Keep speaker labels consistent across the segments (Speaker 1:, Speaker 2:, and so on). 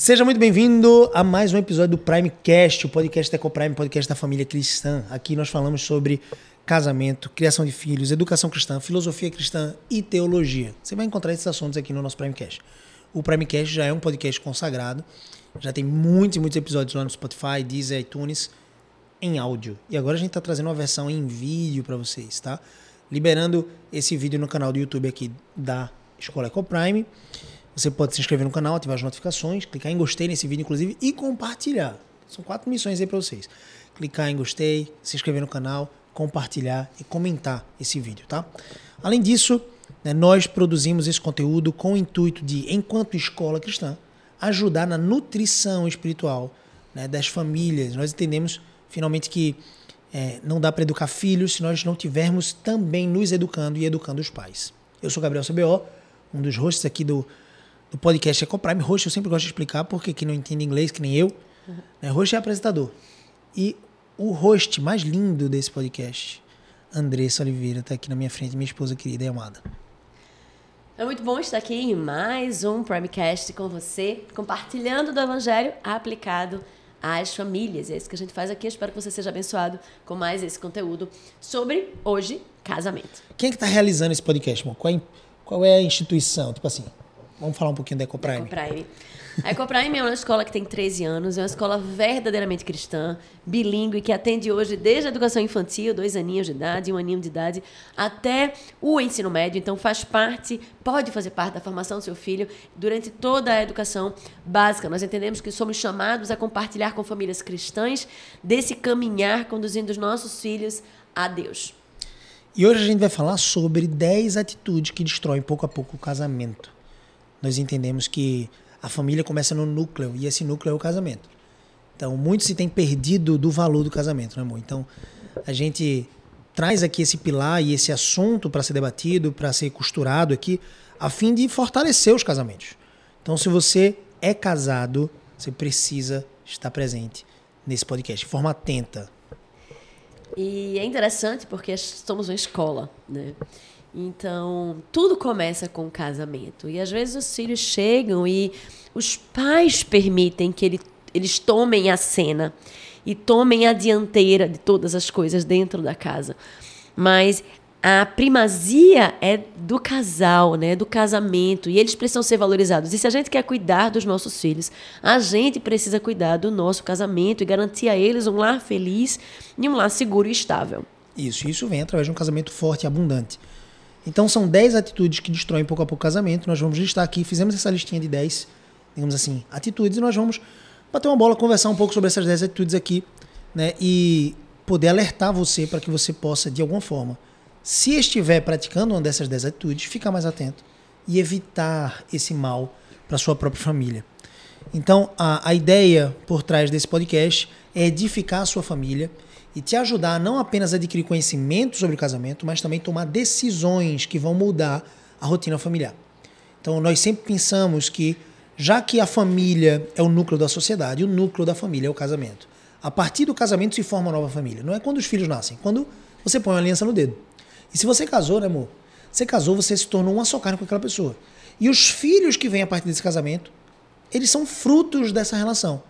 Speaker 1: Seja muito bem-vindo a mais um episódio do Primecast, o podcast da Ecoprime, podcast da família cristã. Aqui nós falamos sobre casamento, criação de filhos, educação cristã, filosofia cristã e teologia. Você vai encontrar esses assuntos aqui no nosso Primecast. O Primecast já é um podcast consagrado, já tem muitos e muitos episódios lá no Spotify, Deezer, iTunes, em áudio. E agora a gente está trazendo uma versão em vídeo para vocês, tá? Liberando esse vídeo no canal do YouTube aqui da Escola Ecoprime. Você pode se inscrever no canal, ativar as notificações, clicar em gostei nesse vídeo, inclusive, e compartilhar. São quatro missões aí para vocês. Clicar em gostei, se inscrever no canal, compartilhar e comentar esse vídeo, tá? Além disso, né, nós produzimos esse conteúdo com o intuito de, enquanto escola cristã, ajudar na nutrição espiritual né, das famílias. Nós entendemos, finalmente, que é, não dá para educar filhos se nós não tivermos também nos educando e educando os pais. Eu sou Gabriel CBO, um dos hosts aqui do do podcast Ecoprime. Host eu sempre gosto de explicar, porque quem não entende inglês, que nem eu, uhum. né? host é apresentador. E o host mais lindo desse podcast, Andressa Oliveira, está aqui na minha frente, minha esposa querida e amada.
Speaker 2: É muito bom estar aqui em mais um Primecast com você, compartilhando do Evangelho aplicado às famílias. É isso que a gente faz aqui. espero que você seja abençoado com mais esse conteúdo sobre, hoje, casamento.
Speaker 1: Quem é que está realizando esse podcast, amor? Qual é, qual é a instituição? Tipo assim, Vamos falar um pouquinho da Ecoprime.
Speaker 2: Ecoprime. A Ecoprime é uma escola que tem 13 anos, é uma escola verdadeiramente cristã, bilíngue, que atende hoje desde a educação infantil, dois aninhos de idade, um aninho de idade, até o ensino médio. Então faz parte, pode fazer parte da formação do seu filho durante toda a educação básica. Nós entendemos que somos chamados a compartilhar com famílias cristãs desse caminhar conduzindo os nossos filhos a Deus.
Speaker 1: E hoje a gente vai falar sobre 10 atitudes que destroem pouco a pouco o casamento nós entendemos que a família começa no núcleo e esse núcleo é o casamento. Então, muito se tem perdido do valor do casamento, né, amor? Então, a gente traz aqui esse pilar e esse assunto para ser debatido, para ser costurado aqui, a fim de fortalecer os casamentos. Então, se você é casado, você precisa estar presente nesse podcast, de forma atenta.
Speaker 2: E é interessante porque somos uma escola, né? Então, tudo começa com o casamento. E às vezes os filhos chegam e os pais permitem que ele, eles tomem a cena e tomem a dianteira de todas as coisas dentro da casa. Mas a primazia é do casal, né, do casamento, e eles precisam ser valorizados. E se a gente quer cuidar dos nossos filhos, a gente precisa cuidar do nosso casamento e garantir a eles um lar feliz e um lar seguro e estável.
Speaker 1: Isso, isso vem através de um casamento forte e abundante. Então são 10 atitudes que destroem pouco a pouco o casamento. Nós vamos listar aqui, fizemos essa listinha de 10, digamos assim, atitudes, e nós vamos bater uma bola, conversar um pouco sobre essas 10 atitudes aqui, né? E poder alertar você para que você possa, de alguma forma, se estiver praticando uma dessas 10 atitudes, ficar mais atento e evitar esse mal para sua própria família. Então, a, a ideia por trás desse podcast é edificar a sua família e te ajudar a não apenas adquirir conhecimento sobre o casamento, mas também tomar decisões que vão mudar a rotina familiar. Então, nós sempre pensamos que, já que a família é o núcleo da sociedade, o núcleo da família é o casamento. A partir do casamento se forma uma nova família. Não é quando os filhos nascem, quando você põe uma aliança no dedo. E se você casou, né, amor? Você casou, você se tornou uma só carne com aquela pessoa. E os filhos que vêm a partir desse casamento, eles são frutos dessa relação.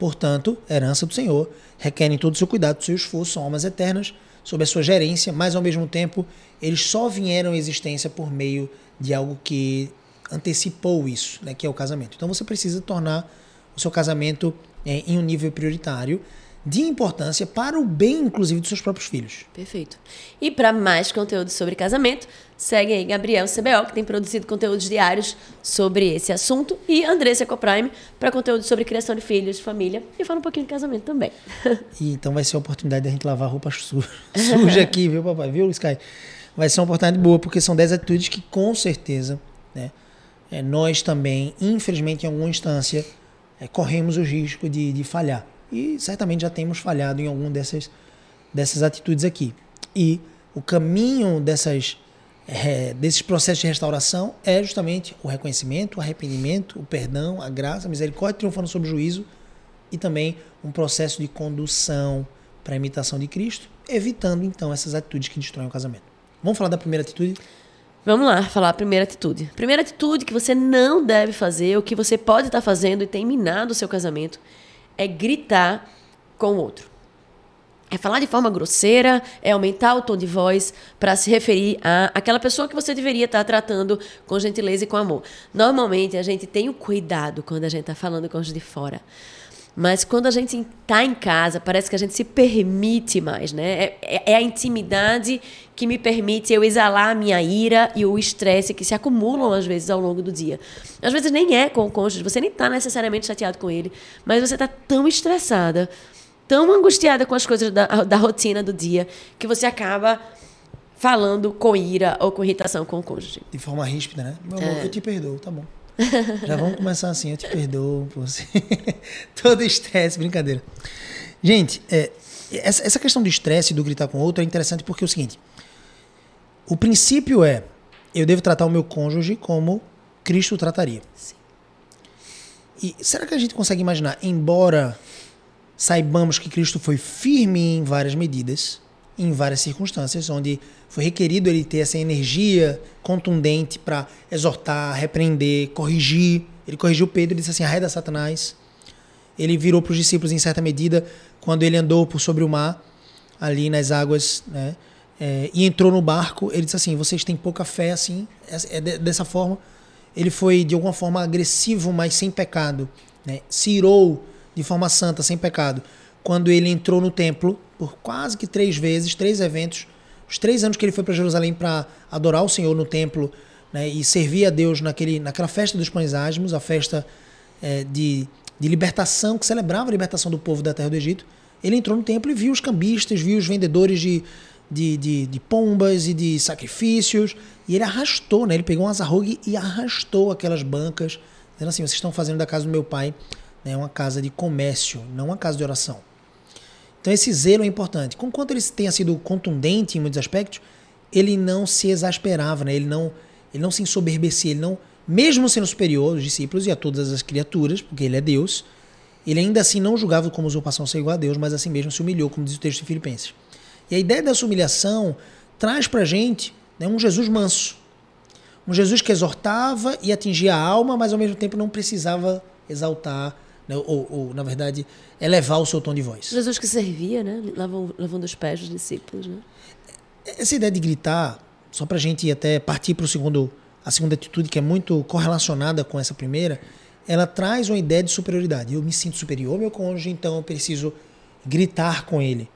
Speaker 1: Portanto, herança do Senhor, requerem todo o seu cuidado, o seu esforço, são almas eternas, sob a sua gerência, mas ao mesmo tempo eles só vieram à existência por meio de algo que antecipou isso, né, que é o casamento. Então você precisa tornar o seu casamento é, em um nível prioritário de importância para o bem, inclusive, dos seus próprios filhos.
Speaker 2: Perfeito. E para mais conteúdo sobre casamento, segue aí Gabriel CBO, que tem produzido conteúdos diários sobre esse assunto, e Andressa Ecoprime, para conteúdo sobre criação de filhos, família, e fala um pouquinho de casamento também.
Speaker 1: E então vai ser a oportunidade de a gente lavar roupa suja, suja aqui, viu, papai? Viu, Sky? Vai ser uma oportunidade boa, porque são 10 atitudes que, com certeza, né, é, nós também, infelizmente, em alguma instância, é, corremos o risco de, de falhar. E certamente já temos falhado em alguma dessas, dessas atitudes aqui. E o caminho dessas, é, desses processos de restauração é justamente o reconhecimento, o arrependimento, o perdão, a graça, a misericórdia triunfando sobre o juízo e também um processo de condução para a imitação de Cristo, evitando então essas atitudes que destroem o casamento. Vamos falar da primeira atitude?
Speaker 2: Vamos lá, falar a primeira atitude. Primeira atitude que você não deve fazer, o que você pode estar fazendo e tem minado o seu casamento, é gritar com o outro. É falar de forma grosseira, é aumentar o tom de voz para se referir a aquela pessoa que você deveria estar tratando com gentileza e com amor. Normalmente a gente tem o cuidado quando a gente está falando com os de fora. Mas quando a gente está em casa, parece que a gente se permite mais, né? É, é, é, a intimidade que me permite eu exalar a minha ira e o estresse que se acumulam às vezes ao longo do dia. Às vezes nem é com o cônjuge, você nem está necessariamente chateado com ele, mas você está tão estressada, tão angustiada com as coisas da, da rotina do dia, que você acaba falando com ira ou com irritação com o cônjuge.
Speaker 1: De forma ríspida, né? Meu amor, é. eu te perdoo, tá bom. Já vamos começar assim, eu te perdoo por você. Todo estresse, brincadeira. Gente, é, essa, essa questão do estresse e do gritar com o outro é interessante porque é o seguinte: o princípio é eu devo tratar o meu cônjuge como Cristo trataria. Sim. E será que a gente consegue imaginar, embora saibamos que Cristo foi firme em várias medidas, em várias circunstâncias, onde foi requerido ele ter essa energia contundente para exortar, repreender, corrigir. Ele corrigiu Pedro e disse assim: arreda Satanás. Ele virou para os discípulos em certa medida quando ele andou por sobre o mar, ali nas águas, né? É, e entrou no barco. Ele disse assim: vocês têm pouca fé assim. É, dessa forma. Ele foi de alguma forma agressivo, mas sem pecado. Né? Se irou de forma santa, sem pecado quando ele entrou no templo por quase que três vezes, três eventos, os três anos que ele foi para Jerusalém para adorar o Senhor no templo né, e servir a Deus naquele, naquela festa dos pães ásmos, a festa é, de, de libertação, que celebrava a libertação do povo da terra do Egito. Ele entrou no templo e viu os cambistas, viu os vendedores de, de, de, de pombas e de sacrifícios, e ele arrastou, né, ele pegou um azarrogue e arrastou aquelas bancas, dizendo assim: vocês estão fazendo da casa do meu pai né, uma casa de comércio, não uma casa de oração. Então esse zelo é importante. Conquanto ele tenha sido contundente em muitos aspectos, ele não se exasperava, né? ele, não, ele não se ensoberbecia, ele não, mesmo sendo superior aos discípulos e a todas as criaturas, porque ele é Deus, ele ainda assim não julgava como usurpação ser igual a Deus, mas assim mesmo se humilhou, como diz o texto de Filipenses. E a ideia dessa humilhação traz para gente né, um Jesus manso. Um Jesus que exortava e atingia a alma, mas ao mesmo tempo não precisava exaltar né? ou, ou, na verdade, elevar o seu tom de voz.
Speaker 2: Jesus que servia, né? Lavando, lavando os pés dos discípulos. Né?
Speaker 1: Essa ideia de gritar, só para a gente até partir para a segunda atitude, que é muito correlacionada com essa primeira, ela traz uma ideia de superioridade. Eu me sinto superior ao meu cônjuge, então eu preciso gritar com ele.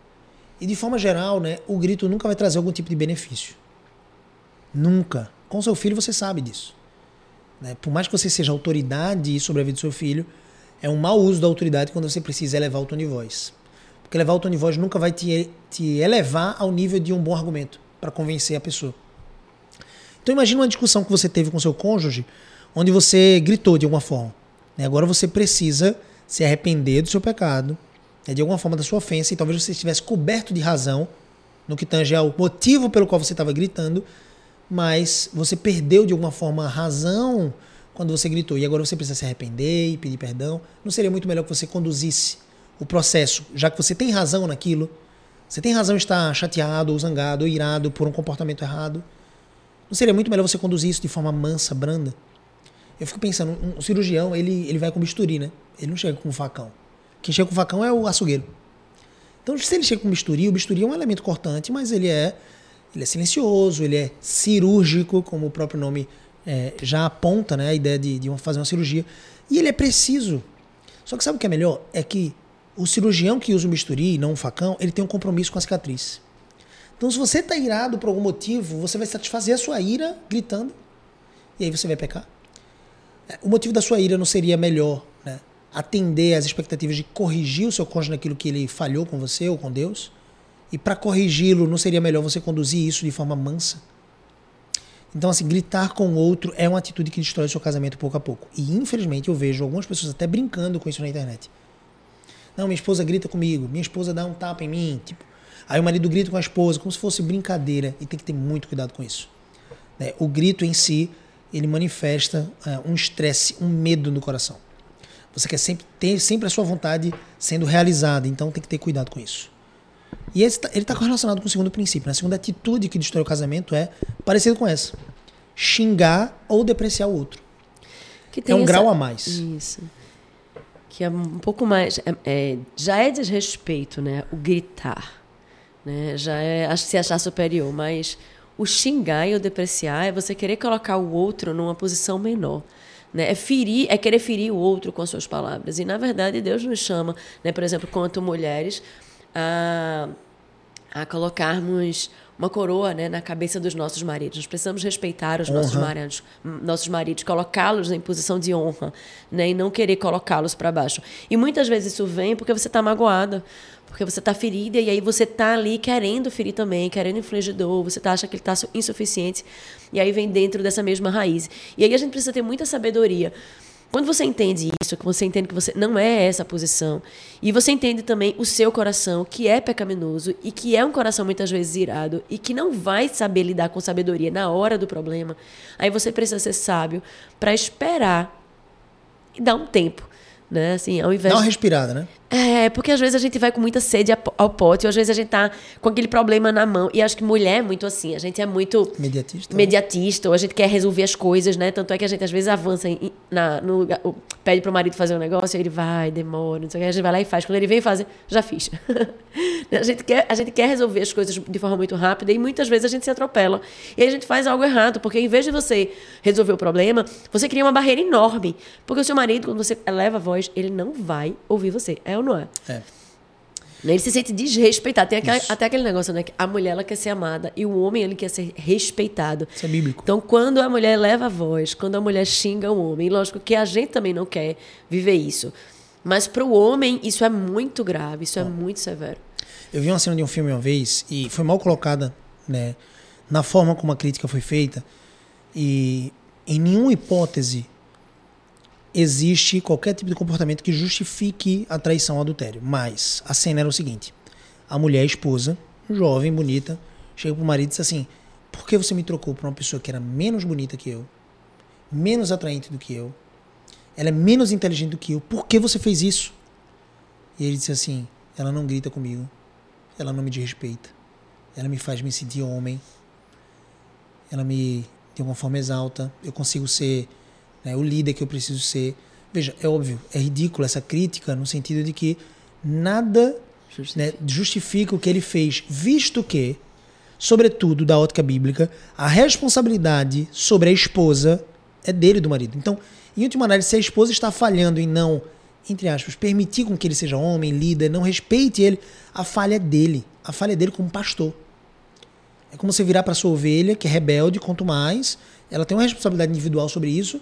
Speaker 1: E de forma geral, né, o grito nunca vai trazer algum tipo de benefício. Nunca. Com seu filho você sabe disso. Né? Por mais que você seja autoridade sobre a vida do seu filho, é um mau uso da autoridade quando você precisa elevar o tom de voz. Porque elevar o tom de voz nunca vai te, te elevar ao nível de um bom argumento para convencer a pessoa. Então imagine uma discussão que você teve com seu cônjuge, onde você gritou de alguma forma. Né? Agora você precisa se arrepender do seu pecado, né? de alguma forma da sua ofensa, e talvez você estivesse coberto de razão no que tange ao motivo pelo qual você estava gritando, mas você perdeu de alguma forma a razão quando você gritou e agora você precisa se arrepender e pedir perdão, não seria muito melhor que você conduzisse o processo, já que você tem razão naquilo, você tem razão em estar chateado ou zangado ou irado por um comportamento errado, não seria muito melhor você conduzir isso de forma mansa, branda? Eu fico pensando, um cirurgião, ele, ele vai com bisturi, né? Ele não chega com facão. Quem chega com facão é o açougueiro. Então, se ele chega com bisturi, o bisturi é um elemento cortante, mas ele é, ele é silencioso, ele é cirúrgico, como o próprio nome é, já aponta né, a ideia de, de fazer uma cirurgia. E ele é preciso. Só que sabe o que é melhor? É que o cirurgião que usa o bisturi, não um facão, ele tem um compromisso com a cicatriz. Então, se você está irado por algum motivo, você vai satisfazer a sua ira gritando, e aí você vai pecar. É, o motivo da sua ira não seria melhor né, atender às expectativas de corrigir o seu cônjuge naquilo que ele falhou com você ou com Deus? E para corrigi-lo, não seria melhor você conduzir isso de forma mansa? Então, assim, gritar com o outro é uma atitude que destrói o seu casamento pouco a pouco. E, infelizmente, eu vejo algumas pessoas até brincando com isso na internet. Não, minha esposa grita comigo, minha esposa dá um tapa em mim. Tipo, aí o marido grita com a esposa, como se fosse brincadeira. E tem que ter muito cuidado com isso. Né? O grito em si, ele manifesta uh, um estresse, um medo no coração. Você quer sempre ter sempre a sua vontade sendo realizada, então tem que ter cuidado com isso. E ele está tá correlacionado com o segundo princípio. Né? A segunda atitude que destrói o casamento é parecida com essa. xingar ou depreciar o outro.
Speaker 2: Que
Speaker 1: É um
Speaker 2: essa-
Speaker 1: grau a mais.
Speaker 2: Isso. Que é um pouco mais. é- é- já é desrespeito, né? O gritar. Né? Já é se achar superior. Mas o xingar e o depreciar é você querer colocar o outro numa posição menor. Né? É ferir, é querer ferir o outro com as suas palavras. E, na verdade, Deus nos chama, né? por exemplo, quanto mulheres, a a colocarmos uma coroa né, na cabeça dos nossos maridos. Nós precisamos respeitar os nossos
Speaker 1: Honra.
Speaker 2: maridos, nossos maridos, colocá-los em posição de honra, né, e não querer colocá-los para baixo. E muitas vezes isso vem porque você está magoada, porque você está ferida e aí você está ali querendo ferir também, querendo infligir dor, você tá, acha que ele está insuficiente e aí vem dentro dessa mesma raiz. E aí a gente precisa ter muita sabedoria. Quando você entende isso, que você entende que você não é essa posição, e você entende também o seu coração, que é pecaminoso e que é um coração muitas vezes irado e que não vai saber lidar com sabedoria na hora do problema, aí você precisa ser sábio para esperar e dar um tempo, né? Assim, ao invés
Speaker 1: Dá uma respirada, né?
Speaker 2: É, porque às vezes a gente vai com muita sede ao pote, ou às vezes a gente tá com aquele problema na mão. E acho que mulher é muito assim, a gente é muito
Speaker 1: Imediatista.
Speaker 2: imediatista, ou a gente quer resolver as coisas, né? Tanto é que a gente às vezes avança em- na, no lugar, o- pede pro marido fazer um negócio, ele vai, demora, não sei o que, a gente vai lá e faz. Quando ele vem fazer, já fiz. a, gente quer, a gente quer resolver as coisas de forma muito rápida e muitas vezes a gente se atropela. E a gente faz algo errado, porque em vez de você resolver o problema, você cria uma barreira enorme. Porque o seu marido, quando você eleva a voz, ele não vai ouvir você. É ou não é?
Speaker 1: É.
Speaker 2: Né? Ele se sente desrespeitado. Tem aquela- até aquele negócio, né? Que a mulher ela quer ser amada e o homem ele quer ser respeitado.
Speaker 1: Isso é bíblico.
Speaker 2: Então, quando a mulher leva a voz, quando a mulher xinga o homem, lógico que a gente também não quer viver isso. Mas para o homem, isso é muito grave, isso é muito severo.
Speaker 1: Eu vi uma cena de um filme uma vez e foi mal colocada, né, na forma como a crítica foi feita. E em nenhuma hipótese existe qualquer tipo de comportamento que justifique a traição ou adultério. Mas a cena era o seguinte: a mulher, a esposa, jovem, bonita, chega pro marido e diz assim: Por que você me trocou por uma pessoa que era menos bonita que eu, menos atraente do que eu, ela é menos inteligente do que eu? Por que você fez isso? E ele disse assim: Ela não grita comigo, ela não me desrespeita, ela me faz me sentir homem, ela me de alguma forma exalta, eu consigo ser né, o líder que eu preciso ser. Veja, é óbvio, é ridículo essa crítica no sentido de que nada né, justifica o que ele fez, visto que, sobretudo da ótica bíblica, a responsabilidade sobre a esposa é dele, do marido. Então, em última análise, se a esposa está falhando em não, entre aspas, permitir com que ele seja homem, líder, não respeite ele, a falha é dele. A falha é dele como pastor. É como você virar para sua ovelha, que é rebelde, quanto mais, ela tem uma responsabilidade individual sobre isso,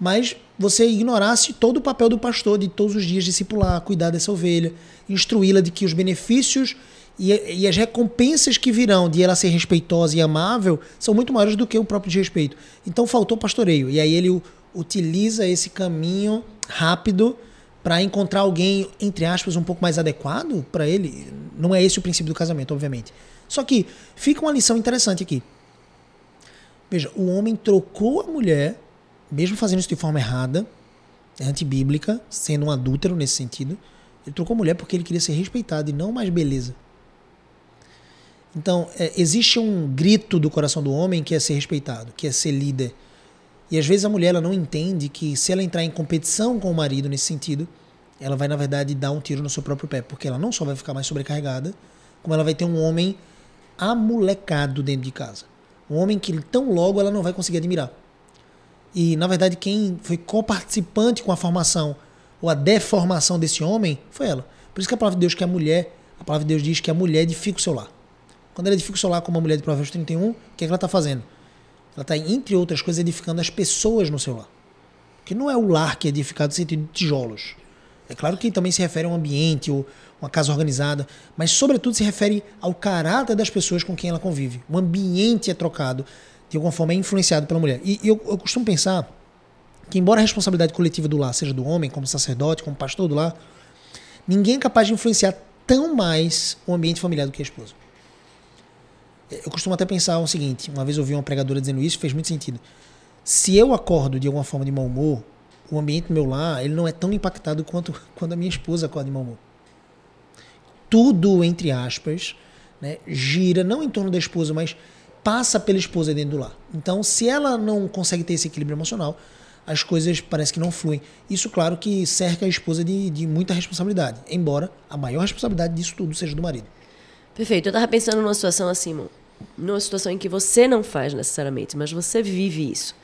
Speaker 1: mas você ignorasse todo o papel do pastor de todos os dias discipular, cuidar dessa ovelha, instruí-la de que os benefícios e, as recompensas que virão de ela ser respeitosa e amável são muito maiores do que o próprio desrespeito. Então faltou pastoreio. E aí ele utiliza esse caminho rápido para encontrar alguém, entre aspas, um pouco mais adequado para ele. Não é esse o princípio do casamento, obviamente. Só que fica uma lição interessante aqui. Veja, o homem trocou a mulher, mesmo fazendo isso de forma errada, é antibíblica, sendo um adúltero nesse sentido. Ele trocou mulher porque ele queria ser respeitado e não mais beleza. Então, é, existe um grito do coração do homem que é ser respeitado, que é ser líder. E às vezes a mulher ela não entende que se ela entrar em competição com o marido nesse sentido, ela vai, na verdade, dar um tiro no seu próprio pé, porque ela não só vai ficar mais sobrecarregada, como ela vai ter um homem amolecado dentro de casa. Um homem que tão logo ela não vai conseguir admirar. E, na verdade, quem foi coparticipante com a formação ou a deformação desse homem foi ela. Por isso que a palavra de Deus que a mulher, a palavra de Deus diz que a mulher edifica o seu lar. Quando ela edifica o seu lar como a mulher de Provérbios 31, o que, é que ela está fazendo? Ela está, entre outras coisas, edificando as pessoas no seu lar. Porque não é o lar que é edificado no sentido de tijolos. É claro que também se refere a um ambiente ou uma casa organizada, mas sobretudo se refere ao caráter das pessoas com quem ela convive. O ambiente é trocado, de alguma forma é influenciado pela mulher. E eu, eu costumo pensar que, embora a responsabilidade coletiva do lar seja do homem, como sacerdote, como pastor do lar, ninguém é capaz de influenciar tão mais o ambiente familiar do que a esposa. Eu costumo até pensar o seguinte: uma vez eu ouvi uma pregadora dizendo isso, fez muito sentido. Se eu acordo de alguma forma de mau humor, o ambiente do meu lar ele não é tão impactado quanto quando a minha esposa acorda de mau humor. Tudo, entre aspas, né, gira não em torno da esposa, mas passa pela esposa dentro do lar. Então, se ela não consegue ter esse equilíbrio emocional, as coisas parece que não fluem. Isso, claro, que cerca a esposa de, de muita responsabilidade, embora a maior responsabilidade disso tudo seja do marido.
Speaker 2: Perfeito. Eu estava pensando numa situação assim, irmão. numa situação em que você não faz necessariamente, mas você vive isso.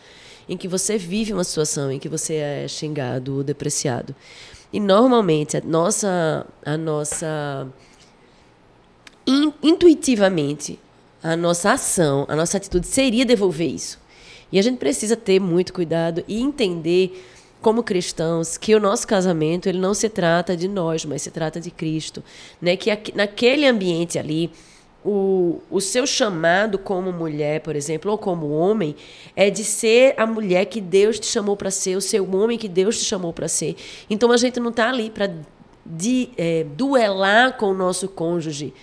Speaker 2: Em que você vive uma situação em que você é xingado ou depreciado. E normalmente a nossa, a nossa in, intuitivamente, a nossa ação, a nossa atitude seria devolver isso. E a gente precisa ter muito cuidado e entender como cristãos que o nosso casamento ele não se trata de nós, mas se trata de Cristo, né? Que naquele ambiente ali o, o seu chamado como mulher, por exemplo, ou como homem, é de ser a mulher que Deus te chamou para ser, o seu homem que Deus te chamou para ser. Então a gente não está ali para é, duelar com o nosso cônjuge,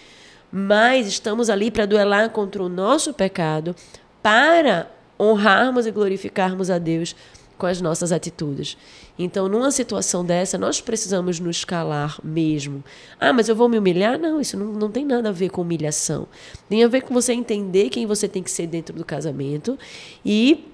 Speaker 2: mas estamos ali para duelar contra o nosso pecado, para honrarmos e glorificarmos a Deus com as nossas atitudes. Então, numa situação dessa, nós precisamos nos calar mesmo. Ah, mas eu vou me humilhar? Não, isso não, não tem nada a ver com humilhação. Tem a ver com você entender quem você tem que ser dentro do casamento e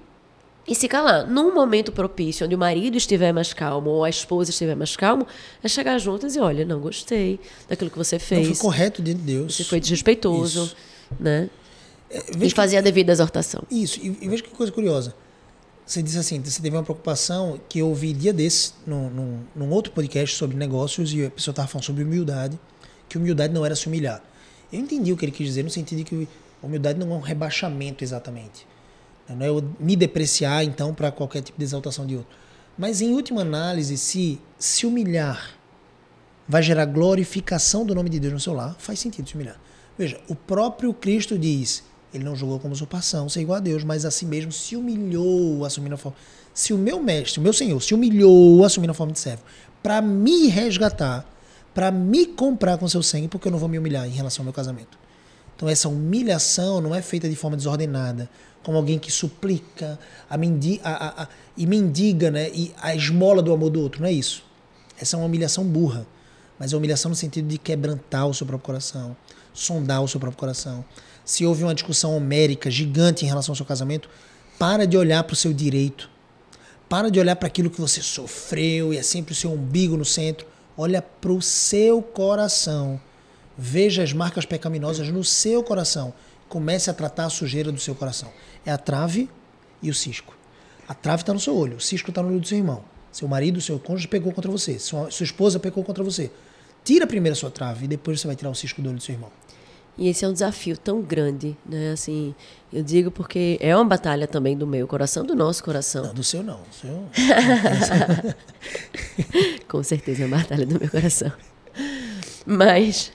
Speaker 2: e se calar. Num momento propício, onde o marido estiver mais calmo ou a esposa estiver mais calmo, é chegar juntas e olha, não gostei daquilo que você fez. Não
Speaker 1: foi correto diante de Deus.
Speaker 2: Você foi desrespeitoso, Isso. né? É, e fazer a devida exortação.
Speaker 1: Isso. E, e veja que coisa curiosa. Você disse assim, você teve uma preocupação que eu ouvi dia desse, num, num, num outro podcast sobre negócios, e a pessoa estava falando sobre humildade, que humildade não era se humilhar. Eu entendi o que ele quis dizer, no sentido de que humildade não é um rebaixamento exatamente. Não é eu me depreciar, então, para qualquer tipo de exaltação de outro. Mas, em última análise, se se humilhar vai gerar glorificação do nome de Deus no seu lar, faz sentido se humilhar. Veja, o próprio Cristo diz: ele não julgou como usurpação, ser igual a Deus, mas a si mesmo se humilhou, assumindo a forma. Se o meu mestre, o meu Senhor, se humilhou, assumindo a forma de servo, para me resgatar, para me comprar com seu sangue, porque eu não vou me humilhar em relação ao meu casamento. Então, essa humilhação não é feita de forma desordenada como alguém que suplica a mendi a, a, a, e mendiga né, e a esmola do amor do outro. Não é isso. Essa é uma humilhação burra. Mas é humilhação no sentido de quebrantar o seu próprio coração, sondar o seu próprio coração. Se houve uma discussão homérica gigante em relação ao seu casamento, para de olhar para o seu direito. Para de olhar para aquilo que você sofreu e é sempre o seu umbigo no centro. Olha para o seu coração. Veja as marcas pecaminosas no seu coração comece a tratar a sujeira do seu coração. É a trave e o cisco. A trave está no seu olho, o cisco está no olho do seu irmão. Seu marido, seu cônjuge pegou contra você, sua, sua esposa pegou contra você. Tira primeiro a sua trave e depois você vai tirar o cisco do olho do seu irmão.
Speaker 2: E esse é um desafio tão grande, né? Assim, eu digo porque é uma batalha também do meu coração, do nosso coração.
Speaker 1: Não, do seu não. Do seu...
Speaker 2: Com certeza é uma batalha do meu coração. Mas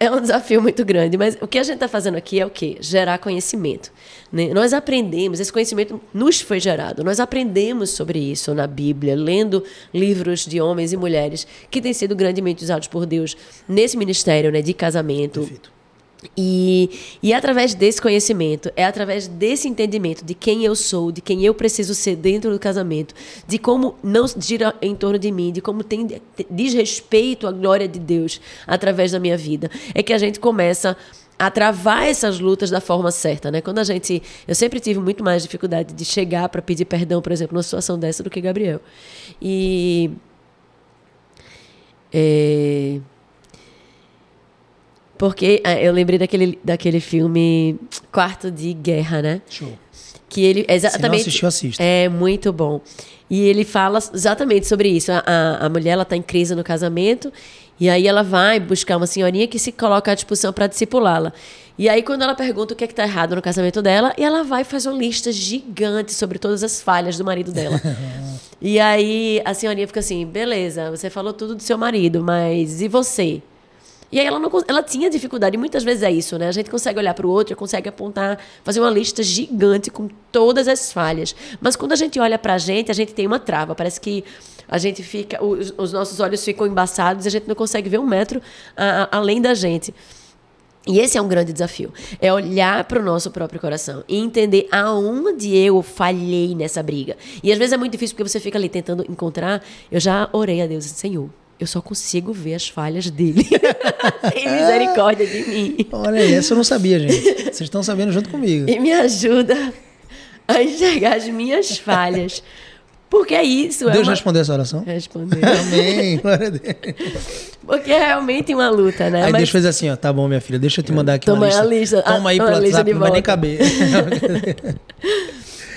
Speaker 2: é um desafio muito grande, mas o que a gente está fazendo aqui é o quê? Gerar conhecimento. Né? Nós aprendemos, esse conhecimento nos foi gerado. Nós aprendemos sobre isso na Bíblia, lendo livros de homens e mulheres que têm sido grandemente usados por Deus nesse ministério né, de casamento. Perfeito e, e é através desse conhecimento, é através desse entendimento de quem eu sou, de quem eu preciso ser dentro do casamento, de como não gira em torno de mim, de como tem desrespeito à glória de Deus através da minha vida, é que a gente começa a travar essas lutas da forma certa, né? Quando a gente, eu sempre tive muito mais dificuldade de chegar para pedir perdão, por exemplo, numa situação dessa do que Gabriel. E é, porque é, eu lembrei daquele, daquele filme Quarto de Guerra, né?
Speaker 1: Show.
Speaker 2: Que ele exatamente. Se não
Speaker 1: assistiu, assista.
Speaker 2: É muito bom. E ele fala exatamente sobre isso. A, a, a mulher ela tá em crise no casamento e aí ela vai buscar uma senhorinha que se coloca à disposição para discipulá-la. E aí quando ela pergunta o que é que tá errado no casamento dela, e ela vai e faz uma lista gigante sobre todas as falhas do marido dela. e aí a senhorinha fica assim: "Beleza, você falou tudo do seu marido, mas e você?" E aí ela, não, ela tinha dificuldade, e muitas vezes é isso, né? A gente consegue olhar para o outro, consegue apontar, fazer uma lista gigante com todas as falhas. Mas quando a gente olha para a gente, a gente tem uma trava. Parece que a gente fica, os, os nossos olhos ficam embaçados e a gente não consegue ver um metro a, a, além da gente. E esse é um grande desafio. É olhar para o nosso próprio coração e entender aonde eu falhei nessa briga. E às vezes é muito difícil porque você fica ali tentando encontrar. Eu já orei a Deus, Senhor, eu só consigo ver as falhas dele. Tem misericórdia de mim.
Speaker 1: Olha essa eu não sabia, gente. Vocês estão sabendo junto comigo.
Speaker 2: E me ajuda a enxergar as minhas falhas. Porque é isso.
Speaker 1: Deus
Speaker 2: é uma...
Speaker 1: respondeu essa oração?
Speaker 2: Respondeu.
Speaker 1: Amém. Glória a Deus.
Speaker 2: Porque é realmente uma luta, né?
Speaker 1: Aí
Speaker 2: Mas
Speaker 1: Deus fez assim, ó. Tá bom, minha filha, deixa eu te mandar aqui
Speaker 2: Toma
Speaker 1: uma lista.
Speaker 2: a lista.
Speaker 1: Toma aí
Speaker 2: Ah,
Speaker 1: WhatsApp, não vai nem caber.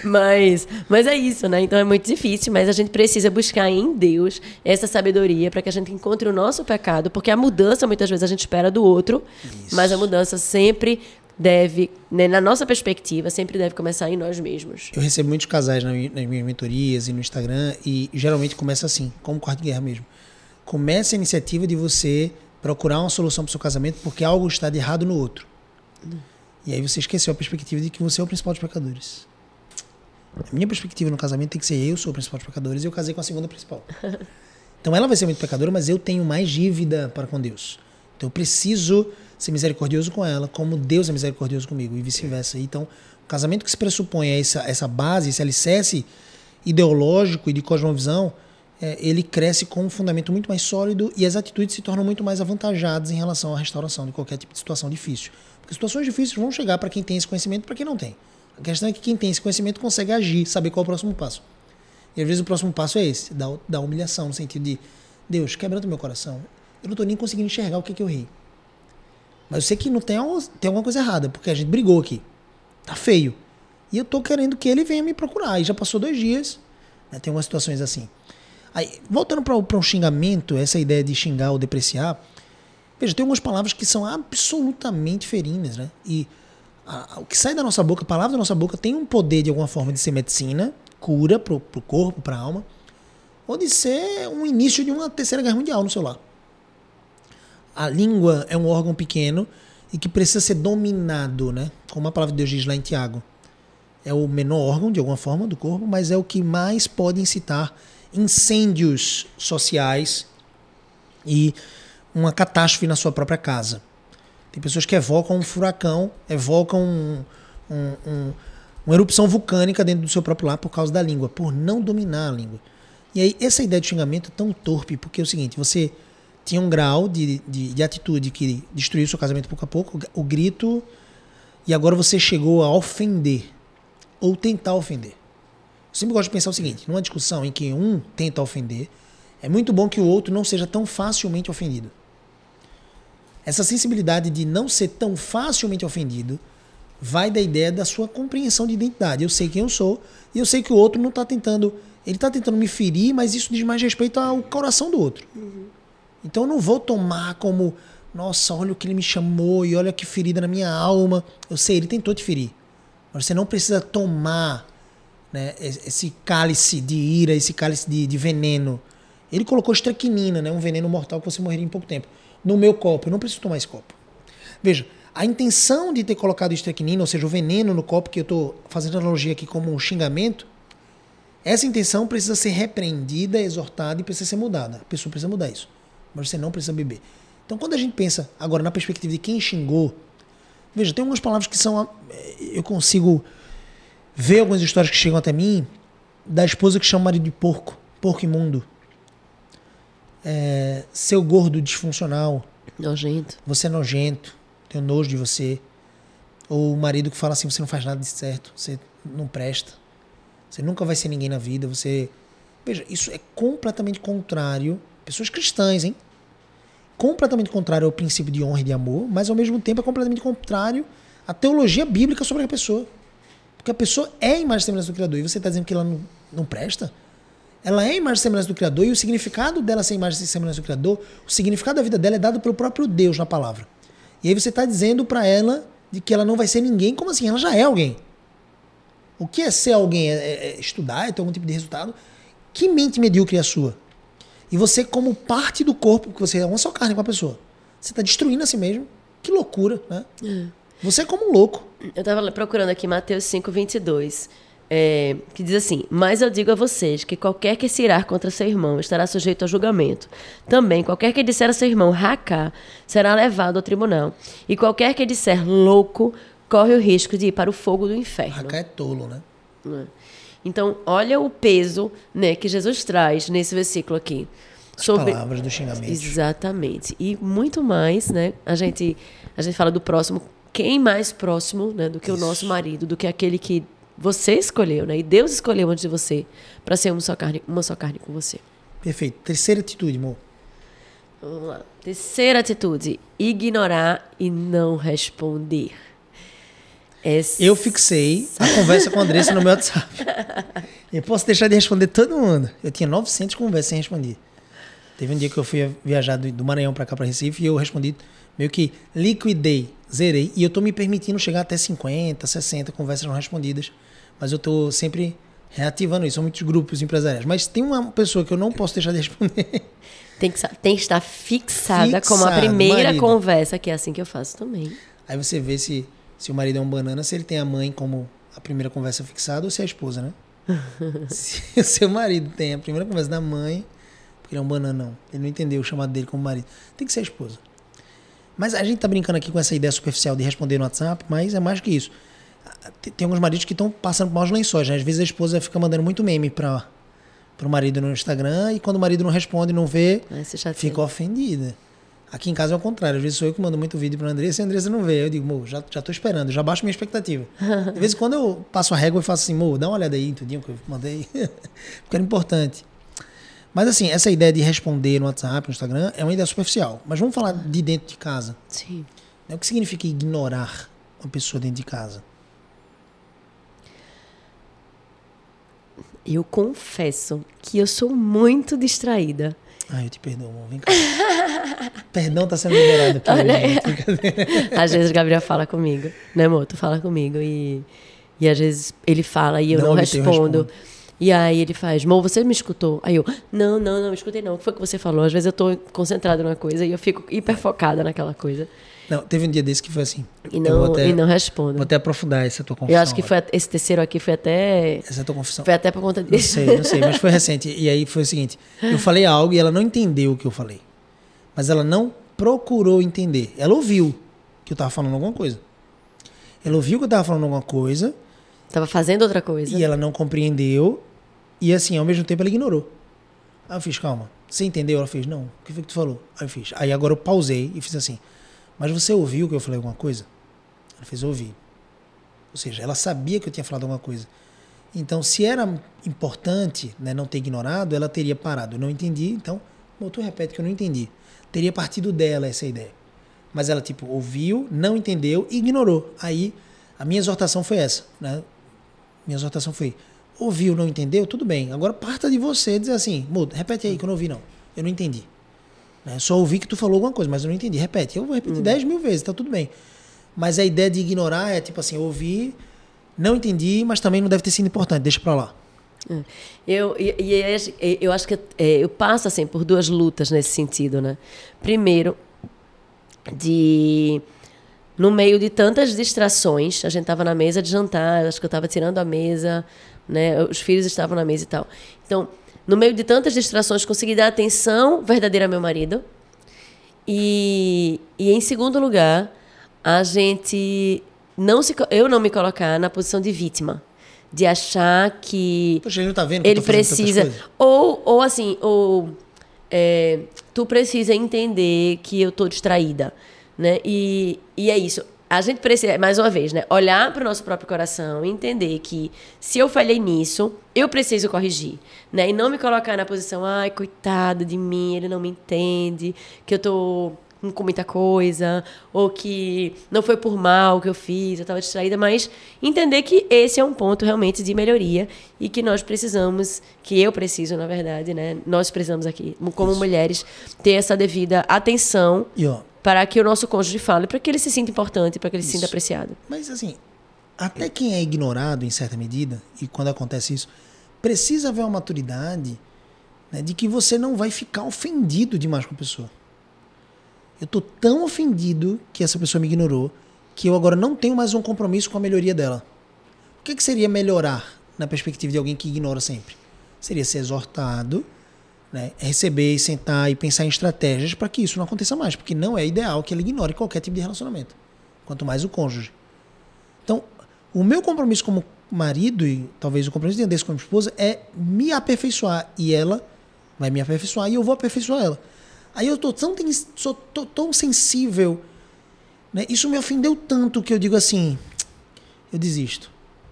Speaker 2: Mas, mas é isso, né? Então é muito difícil, mas a gente precisa buscar em Deus essa sabedoria para que a gente encontre o nosso pecado, porque a mudança muitas vezes a gente espera do outro, mas a mudança sempre deve, né, na nossa perspectiva, sempre deve começar em nós mesmos.
Speaker 1: Eu recebo muitos casais nas minhas mentorias e no Instagram e geralmente começa assim, como quarto de guerra mesmo. Começa a iniciativa de você procurar uma solução para o seu casamento porque algo está de errado no outro. E aí você esqueceu a perspectiva de que você é o principal dos pecadores. A minha perspectiva no casamento tem que ser eu sou o principal dos pecadores e eu casei com a segunda principal. Então ela vai ser muito pecadora, mas eu tenho mais dívida para com Deus. Então eu preciso ser misericordioso com ela, como Deus é misericordioso comigo e vice-versa. Então, o casamento que se pressupõe a essa, essa base, esse alicerce ideológico e de cosmovisão, é, ele cresce com um fundamento muito mais sólido e as atitudes se tornam muito mais avantajadas em relação à restauração de qualquer tipo de situação difícil. Porque situações difíceis vão chegar para quem tem esse conhecimento para quem não tem. A questão é que quem tem esse conhecimento consegue agir, saber qual é o próximo passo. E às vezes o próximo passo é esse, da, da humilhação, no sentido de Deus, quebrando meu coração. Eu não estou nem conseguindo enxergar o que, que eu ri. Mas eu sei que não tem, tem alguma coisa errada, porque a gente brigou aqui. Tá feio. E eu tô querendo que ele venha me procurar. E já passou dois dias. né, Tem algumas situações assim. Aí, voltando para um xingamento, essa ideia de xingar ou depreciar. Veja, tem algumas palavras que são absolutamente ferinas, né? E a- o que sai da nossa boca, a palavra da nossa boca, tem um poder de alguma forma de ser medicina, cura pro, pro corpo, pra alma, ou de ser um início de uma terceira guerra mundial no seu lar. A língua é um órgão pequeno e que precisa ser dominado, né? Como a palavra de Deus diz lá em Tiago. É o menor órgão, de alguma forma, do corpo, mas é o que mais pode incitar incêndios sociais e uma catástrofe na sua própria casa. Tem pessoas que evocam um furacão, evocam um, um- um- uma erupção vulcânica dentro do seu próprio lar por causa da língua, por não dominar a língua. E aí, essa ideia de xingamento é tão torpe, porque é o seguinte: você tinha um grau de, de, de atitude que destruiu seu casamento pouco a pouco, o grito, e agora você chegou a ofender, ou tentar ofender. Eu sempre gosto de pensar o seguinte: numa discussão em que um tenta ofender, é muito bom que o outro não seja tão facilmente ofendido. Essa sensibilidade de não ser tão facilmente ofendido vai da ideia da sua compreensão de identidade. Eu sei quem eu sou e eu sei que o outro não está tentando. Ele está tentando me ferir, mas isso diz mais respeito ao coração do outro. Então eu não vou tomar como, nossa, olha o que ele me chamou e olha que ferida na minha alma. Eu sei, ele tentou te ferir. Mas você não precisa tomar né, esse cálice de ira, esse cálice de, de veneno. Ele colocou estrequinina, né, um veneno mortal que você morreria em pouco tempo, no meu copo. Eu não preciso tomar esse copo. Veja, a intenção de ter colocado estrequinina, ou seja, o veneno no copo, que eu estou fazendo analogia aqui como um xingamento, essa intenção precisa ser repreendida, exortada e precisa ser mudada. A pessoa precisa mudar isso. Mas você não precisa beber. Então, quando a gente pensa agora na perspectiva de quem xingou, veja, tem algumas palavras que são. eh, Eu consigo ver algumas histórias que chegam até mim da esposa que chama o marido de porco, porco imundo. É, seu gordo disfuncional,
Speaker 2: Nojento.
Speaker 1: você é nojento, tenho nojo de você. Ou o marido que fala assim, você não faz nada de certo, você não presta. Você nunca vai ser ninguém na vida, você... Veja, isso é completamente contrário, pessoas cristãs, hein? Completamente contrário ao princípio de honra e de amor, mas ao mesmo tempo é completamente contrário à teologia bíblica sobre a pessoa. Porque a pessoa é a imagem e semelhança do Criador e você está dizendo que ela não, não presta? Ela é a imagem e semelhança do Criador e o significado dela ser a imagem e semelhança do Criador, o significado da vida dela é dado pelo próprio Deus na palavra. E aí você está dizendo para ela de que ela não vai ser ninguém, como assim? Ela já é alguém. O que é ser alguém? É, é- é estudar, é ter algum tipo de resultado? Que mente medíocre é a sua? E você, como parte do corpo, porque você é uma só carne com a pessoa, você está destruindo a si mesmo. Que loucura, né? Você é como um louco.
Speaker 2: Eu estava procurando aqui Mateus 5, 22, é, que diz assim: Mas eu digo a vocês que qualquer que se irar contra seu irmão estará sujeito a julgamento. Também, qualquer que disser a seu irmão racá será levado ao tribunal. E qualquer que disser louco corre o risco de ir para o fogo do inferno.
Speaker 1: Racá é tolo, né?
Speaker 2: né? Então, olha o peso né, que Jesus traz nesse versículo aqui. sobre
Speaker 1: palavras, dos xingamentos.
Speaker 2: Exatamente. E muito mais, né? A gente, a gente fala do próximo. Quem mais próximo né, do que
Speaker 1: Isso.
Speaker 2: o nosso marido, do que aquele que você escolheu, né? E Deus escolheu antes de você para ser uma só carne, uma só carne com você.
Speaker 1: Perfeito. Terceira atitude, amor.
Speaker 2: Vamos lá. Terceira atitude: ignorar e não responder. Essa-
Speaker 1: Eu fixei a conversa com a Andressa no meu WhatsApp. Eu posso deixar de responder todo mundo. Eu tinha 900 conversas sem responder. Teve um dia que eu fui viajar do do Maranhão para cá, para Recife, e eu respondi meio que liquidei, zerei. E eu tô me permitindo chegar até 50, 60 conversas não respondidas. Mas eu tô sempre reativando isso. São muitos grupos empresariais. Mas tem uma pessoa que eu não posso deixar de responder.
Speaker 2: Tem que, tem que estar fixada como a
Speaker 1: Fixado,
Speaker 2: primeira
Speaker 1: marido.
Speaker 2: conversa, que é assim que eu faço também.
Speaker 1: Aí você vê se, se o marido é um banana, se ele tem a mãe como a primeira conversa fixada ou se é a esposa, né? se o seu marido tem a primeira conversa da mãe, porque ele é um bananão, ele não entendeu o chamado dele como marido, tem que ser a esposa. Mas a gente tá brincando aqui com essa ideia superficial de responder no WhatsApp, mas é mais que isso. Tem alguns maridos que estão passando por maus lençóis, né? Às vezes a esposa fica mandando muito meme para o marido no Instagram e quando o marido não responde, não vê, fica ofendida. Aqui em casa é o contrário. Às vezes sou eu que mando muito vídeo pra Andressa e a Andressa não vê. Eu digo, mo, já, já tô esperando, já baixo minha expectativa. De vez em quando eu passo a régua e faço assim, mo, dá uma olhada aí em tudinho que eu mandei. Porque era importante. Mas assim, essa ideia de responder no WhatsApp, no Instagram, é uma ideia superficial. Mas vamos falar de dentro de casa.
Speaker 2: Sim.
Speaker 1: né? O que significa ignorar uma pessoa dentro de casa?
Speaker 2: Eu confesso que eu sou muito distraída.
Speaker 1: Ai, eu te perdoo, amor. Vem cá. Perdão tá sendo liberado aqui.
Speaker 2: Olha
Speaker 1: gente. Brincadeira.
Speaker 2: Às vezes o Gabriel fala comigo, né, amor? Tu fala comigo e, e às vezes ele fala e eu
Speaker 1: Não
Speaker 2: não,
Speaker 1: obtei, eu
Speaker 2: respondo. E aí ele faz, Mo, você me escutou? Aí eu, não, não, não, escutei não. O que foi que você falou? Às vezes eu tô concentrada numa coisa e eu fico hiper focada naquela coisa.
Speaker 1: Não, teve um dia desse que foi assim.
Speaker 2: E não,
Speaker 1: até,
Speaker 2: e não respondo.
Speaker 1: Vou até aprofundar essa tua confissão.
Speaker 2: Eu acho que foi, esse terceiro aqui foi até.
Speaker 1: Essa tua confissão.
Speaker 2: Foi até por conta
Speaker 1: Não
Speaker 2: disso.
Speaker 1: sei, não sei, mas foi recente. E aí foi o seguinte: eu falei algo e ela não entendeu o que eu falei. Mas ela não procurou entender. Ela ouviu que eu tava falando alguma coisa. Ela ouviu que eu tava falando alguma coisa
Speaker 2: Tava fazendo outra coisa.
Speaker 1: e ela não compreendeu. E assim, ao mesmo tempo ela ignorou. Aí eu fiz, calma. Você entendeu? Ela fez, não. O que foi que tu falou? Aí eu fiz. Aí agora eu pausei e fiz assim. Mas você ouviu que eu falei alguma coisa? Ela fez, ouvi. Ou seja, ela sabia que eu tinha falado alguma coisa. Então, se era importante né, não ter ignorado, ela teria parado. Eu não entendi, então, tu repete que eu não entendi. Teria partido dela essa ideia. Mas ela, tipo, ouviu, não entendeu e ignorou. Aí, a minha exortação foi essa, né? Minha exortação foi, ouviu, não entendeu? Tudo bem. Agora parta de você dizer assim, muda, repete aí que eu não ouvi, não. Eu não entendi. Né? Só ouvi que tu falou alguma coisa, mas eu não entendi. Repete. Eu vou repetir 10 mil vezes, tá tudo bem. Mas a ideia de ignorar é tipo assim, eu ouvi, não entendi, mas também não deve ter sido importante, deixa pra lá.
Speaker 2: Eu, e, e é- eu acho que é, eu passo assim por duas lutas nesse sentido, né? Primeiro, de no meio de tantas distrações, a gente estava na mesa de jantar, acho que eu estava tirando a mesa, né? Os filhos estavam na mesa e tal. Então, no meio de tantas distrações, consegui dar atenção verdadeira ao meu marido. E, e em segundo lugar, a gente não se, eu não me colocar na posição de vítima, de achar que
Speaker 1: Poxa, ele não tá vendo que
Speaker 2: ele precisa ou ou assim ou é, tu precisa entender que eu tô distraída né e, e é isso a gente precisa mais uma vez né olhar para o nosso próprio coração e entender que se eu falhei nisso eu preciso corrigir né e não me colocar na posição ai coitado de mim ele não me entende que eu tô com muita coisa, ou que não foi por mal que eu fiz, eu estava distraída, mas entender que esse é um ponto realmente de melhoria e que nós precisamos, que eu preciso, na verdade, né? Nós precisamos aqui, como mulheres, ter essa devida atenção
Speaker 1: E ó,
Speaker 2: para que o nosso cônjuge fale, para que ele se sinta importante, para que ele se sinta
Speaker 1: Isso.
Speaker 2: apreciado.
Speaker 1: Mas assim, até quem é ignorado em certa medida, e quando acontece isso, precisa haver uma maturidade né, de que você não vai ficar ofendido demais com a pessoa. Eu tô tão ofendido que essa pessoa me ignorou que eu agora não tenho mais um compromisso com a melhoria dela. O que, que seria melhorar na perspectiva de alguém que ignora sempre? Seria ser exortado, né, receber, sentar e pensar em estratégias para que isso não aconteça mais, porque não é ideal que ele ignore qualquer tipo de relacionamento, quanto mais o cônjuge. Então, o meu compromisso como marido e talvez o compromisso de Andressa como esposa é me aperfeiçoar e ela vai me aperfeiçoar e eu vou aperfeiçoar ela. Aí eu tô tão, sou, tô tão sensível, né? Isso me ofendeu tanto que eu digo assim, eu desisto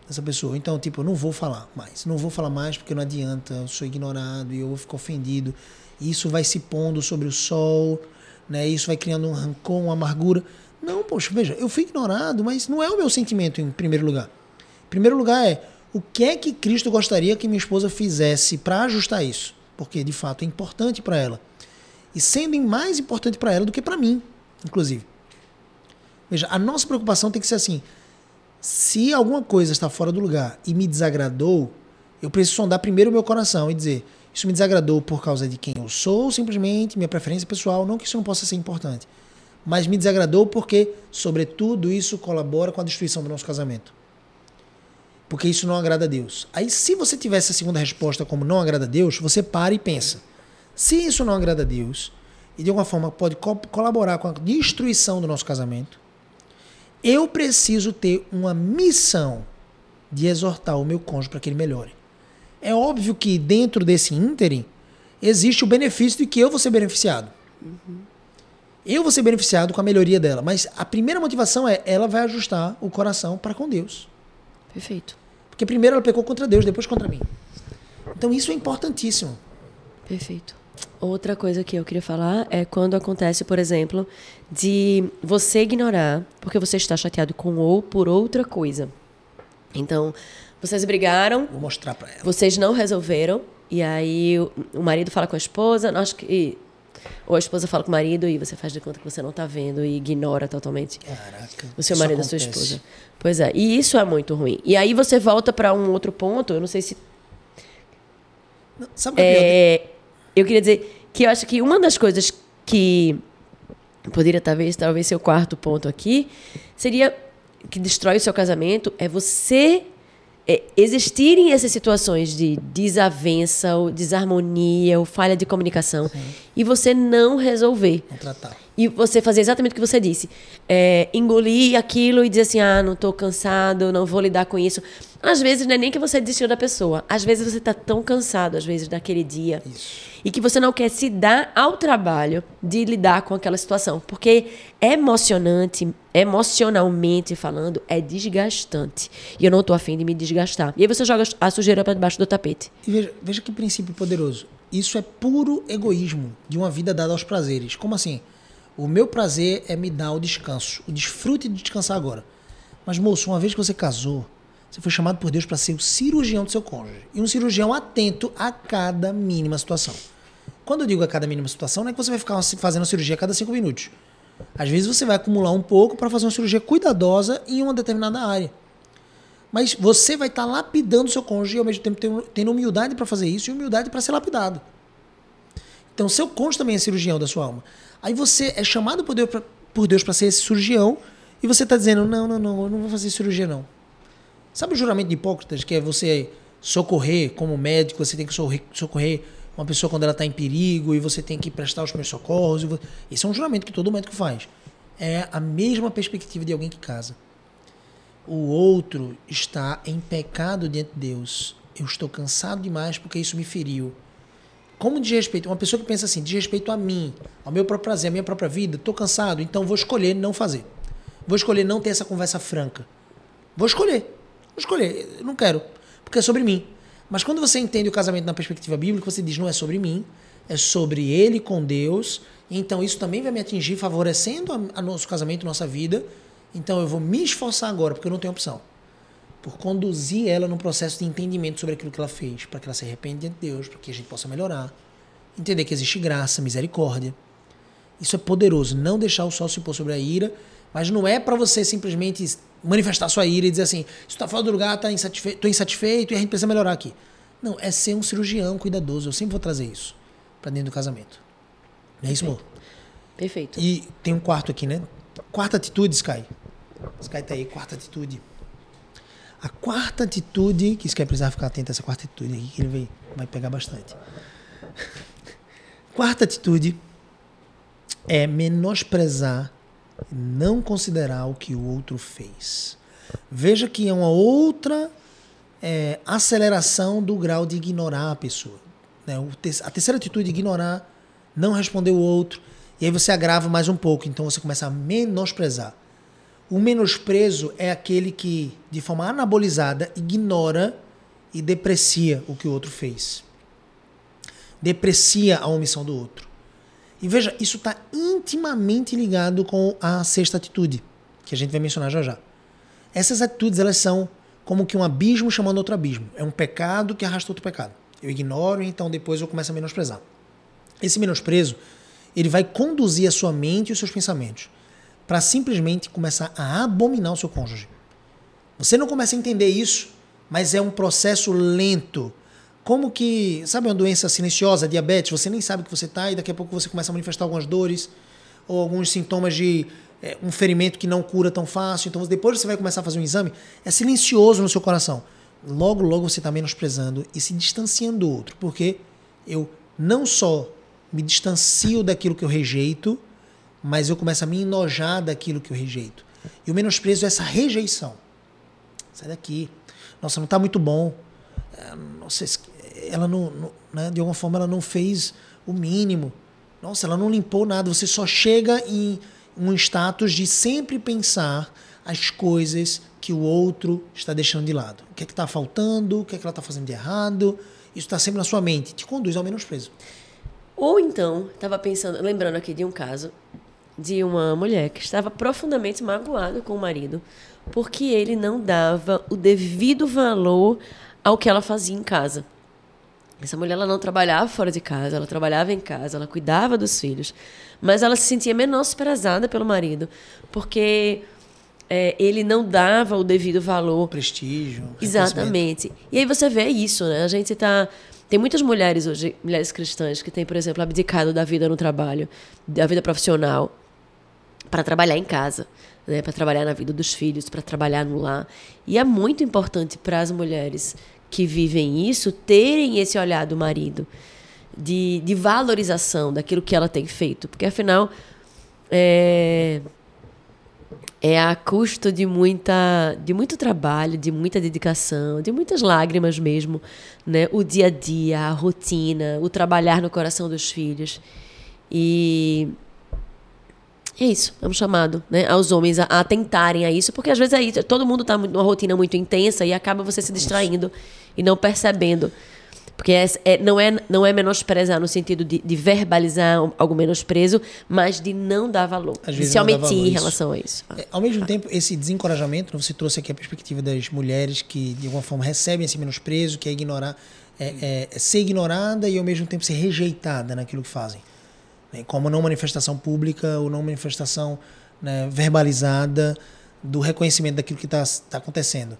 Speaker 1: dessa pessoa. Então, tipo, eu não vou falar mais. Não vou falar mais porque não adianta, eu sou ignorado e eu vou ficar ofendido. Isso vai se pondo sobre o sol, né? Isso vai criando um rancor, uma amargura. Não, poxa, veja, eu fui ignorado, mas não é o meu sentimento em primeiro lugar. Em primeiro lugar é o que é que Cristo gostaria que minha esposa fizesse para ajustar isso? Porque de fato é importante para ela. E sendo mais importante para ela do que para mim, inclusive. Veja, a nossa preocupação tem que ser assim: se alguma coisa está fora do lugar e me desagradou, eu preciso sondar primeiro o meu coração e dizer: isso me desagradou por causa de quem eu sou, simplesmente minha preferência pessoal, não que isso não possa ser importante, mas me desagradou porque, sobretudo, isso colabora com a destruição do nosso casamento porque isso não agrada a Deus. Aí, se você tivesse a segunda resposta como não agrada a Deus, você para e pensa. Se isso não agrada a Deus e de alguma forma pode co colaborar com a destruição do nosso casamento, eu preciso ter uma missão de exortar o meu cônjuge para que ele melhore. É óbvio que dentro desse ínterim existe o benefício de que eu vou ser beneficiado. Uhum. Eu vou ser beneficiado com a melhoria dela, mas a primeira motivação é ela vai ajustar o coração para com Deus.
Speaker 2: Perfeito.
Speaker 1: Porque primeiro ela pecou contra Deus, depois contra mim. Então isso é importantíssimo.
Speaker 2: Perfeito. Outra coisa que eu queria falar é quando acontece, por exemplo, de você ignorar porque você está chateado com ou por outra coisa. Então, vocês brigaram.
Speaker 1: Vou mostrar para ela.
Speaker 2: Vocês não resolveram. E aí o marido fala com a esposa, acho que ou a esposa fala com o marido e você faz de conta que você não está vendo e ignora totalmente
Speaker 1: Caraca,
Speaker 2: o seu marido e a sua esposa. Pois é, e isso é muito ruim. E aí você volta para um outro ponto, eu não sei se.
Speaker 1: sabe o é, é
Speaker 2: eu queria dizer que eu acho que uma das coisas que poderia talvez, talvez ser o quarto ponto aqui, seria que destrói o seu casamento é você é, existirem essas situações de desavença, ou desarmonia, ou falha de comunicação, Sim. e você não resolver.
Speaker 1: Não tratar.
Speaker 2: E você fazer exatamente o que você disse. É, engolir aquilo e dizer assim, ah, não estou cansado, não vou lidar com isso. Às vezes não é nem que você desistiu da pessoa. Às vezes você está tão cansado, às vezes, daquele dia.
Speaker 1: Isso.
Speaker 2: E que você não quer se dar ao trabalho de lidar com aquela situação. Porque emocionante, emocionalmente falando, é desgastante. E eu não estou afim de me desgastar. E aí você joga a sujeira para debaixo do tapete.
Speaker 1: E veja, veja que princípio poderoso. Isso é puro egoísmo de uma vida dada aos prazeres. Como assim? O meu prazer é me dar o descanso, o desfrute de descansar agora. Mas, moço, uma vez que você casou, você foi chamado por Deus para ser o cirurgião do seu cônjuge. E um cirurgião atento a cada mínima situação. Quando eu digo a cada mínima situação, não é que você vai ficar fazendo cirurgia a cada cinco minutos. Às vezes você vai acumular um pouco para fazer uma cirurgia cuidadosa em uma determinada área. Mas você vai estar tá lapidando seu cônjuge e ao mesmo tempo tendo humildade para fazer isso e humildade para ser lapidado. Então, seu cônjuge também é cirurgião da sua alma. Aí você é chamado por Deus para ser esse cirurgião e você está dizendo: não, não, não, eu não vou fazer cirurgia, não. Sabe o juramento de Hipócrates, que é você socorrer como médico, você tem que socorrer uma pessoa quando ela está em perigo e você tem que prestar os primeiros socorros. Esse é um juramento que todo médico faz. É a mesma perspectiva de alguém que casa. O outro está em pecado diante de Deus. Eu estou cansado demais porque isso me feriu. Como de respeito, uma pessoa que pensa assim, de respeito a mim, ao meu próprio prazer, à minha própria vida, estou cansado, então vou escolher não fazer. Vou escolher não ter essa conversa franca. Vou escolher. Vou escolher, eu não quero, porque é sobre mim. Mas quando você entende o casamento na perspectiva bíblica, você diz: não é sobre mim, é sobre ele com Deus. Então isso também vai me atingir, favorecendo a, a nosso casamento, nossa vida. Então eu vou me esforçar agora, porque eu não tenho opção. Por conduzir ela num processo de entendimento sobre aquilo que ela fez, para que ela se arrependa diante de Deus, para que a gente possa melhorar. Entender que existe graça, misericórdia. Isso é poderoso. Não deixar o sol se pôr sobre a ira, mas não é para você simplesmente manifestar sua ira e dizer assim: isso está fora do lugar, tá insatisfeito, tô insatisfeito e a gente precisa melhorar aqui. Não, é ser um cirurgião cuidadoso. Eu sempre vou trazer isso para dentro do casamento. Não é isso, amor?
Speaker 2: Perfeito.
Speaker 1: E tem um quarto aqui, né? Quarta atitude, Sky. Sky tá aí, quarta atitude. A quarta atitude, que Sky precisa ficar atento a essa quarta atitude aqui, que ele vai, vai pegar bastante. quarta atitude é menosprezar não considerar o que o outro fez. Veja que é uma outra é, aceleração do grau de ignorar a pessoa. Né? A terceira atitude é ignorar, não responder o outro. E aí você agrava mais um pouco, então você começa a menosprezar. O menosprezo é aquele que, de forma anabolizada, ignora e deprecia o que o outro fez. Deprecia a omissão do outro. E veja, isso está intimamente ligado com a sexta atitude, que a gente vai mencionar já já. Essas atitudes, elas são como que um abismo chamando outro abismo. É um pecado que arrasta outro pecado. Eu ignoro, então depois eu começo a menosprezar. Esse menosprezo, ele vai conduzir a sua mente e os seus pensamentos para simplesmente começar a abominar o seu cônjuge. Você não começa a entender isso, mas é um processo lento. Como que, sabe uma doença silenciosa, diabetes, você nem sabe que você está e daqui a pouco você começa a manifestar algumas dores ou alguns sintomas de é, um ferimento que não cura tão fácil. Então depois você vai começar a fazer um exame, é silencioso no seu coração. Logo, logo você está menosprezando e se distanciando do outro, porque eu não só me distancio daquilo que eu rejeito, mas eu começo a me enojar daquilo que eu rejeito. E o menosprezo é essa rejeição. Sai daqui. Nossa, não está muito bom. É, nossa, ela não, não né, de alguma forma ela não fez o mínimo. Nossa, ela não limpou nada. Você só chega em um status de sempre pensar as coisas que o outro está deixando de lado. O que é que está faltando? O que é que ela está fazendo de errado? Isso está sempre na sua mente. Te conduz ao menosprezo.
Speaker 2: Ou então, estava pensando, lembrando aqui de um caso de uma mulher que estava profundamente magoada com o marido porque ele não dava o devido valor ao que ela fazia em casa. Essa mulher ela não trabalhava fora de casa, ela trabalhava em casa, ela cuidava dos filhos, mas ela se sentia menosprezada pelo marido, porque é, ele não dava o devido valor.
Speaker 1: Prestígio.
Speaker 2: Exatamente. E aí você vê isso, né? A gente está tem muitas mulheres hoje, mulheres cristãs, que têm, por exemplo, abdicado da vida no trabalho, da vida profissional, para trabalhar em casa, né, para trabalhar na vida dos filhos, para trabalhar no lar. E é muito importante para as mulheres que vivem isso terem esse olhar do marido de, de valorização daquilo que ela tem feito, porque afinal é, é a custo de muita de muito trabalho, de muita dedicação, de muitas lágrimas mesmo, né? O dia a dia, a rotina, o trabalhar no coração dos filhos. E é isso, é um chamado né, aos homens a, a tentarem a isso, porque às vezes é isso, todo mundo está numa rotina muito intensa e acaba você se distraindo e não percebendo. Porque é, é, não, é, não é menosprezar no sentido de, de, verbalizar algum menosprezo, mas de não dar valor. Às de se omitir em relação a isso.
Speaker 1: É, ao mesmo ah. tempo, esse desencorajamento, você trouxe aqui a perspectiva das mulheres que, de alguma forma, recebem esse menosprezo, que é ignorar, é, é, é ser ignorada e, ao mesmo tempo, ser rejeitada naquilo que fazem né, como não manifestação pública ou não manifestação né, verbalizada do reconhecimento daquilo que está tá acontecendo.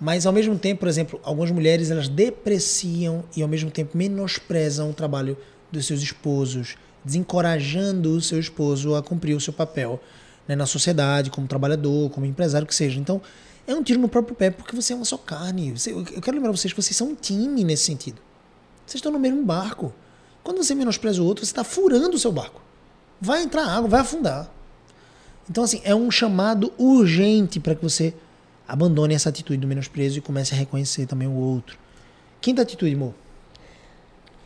Speaker 1: Mas ao mesmo tempo, por exemplo, algumas mulheres elas depreciam e ao mesmo tempo menosprezam o trabalho dos seus esposos, desencorajando o seu esposo a cumprir o seu papel né, na sociedade, como trabalhador, como empresário que seja. Então, é um tiro no próprio pé porque você é uma só carne. eu quero lembrar vocês que vocês são um time nesse sentido. Vocês estão no mesmo barco. Quando você menospreza o outro, você está furando o seu barco. Vai entrar água, vai afundar. Então, assim, é um chamado urgente para que você abandone essa atitude do menosprezo e comece a reconhecer também o outro. Quinta atitude, amor.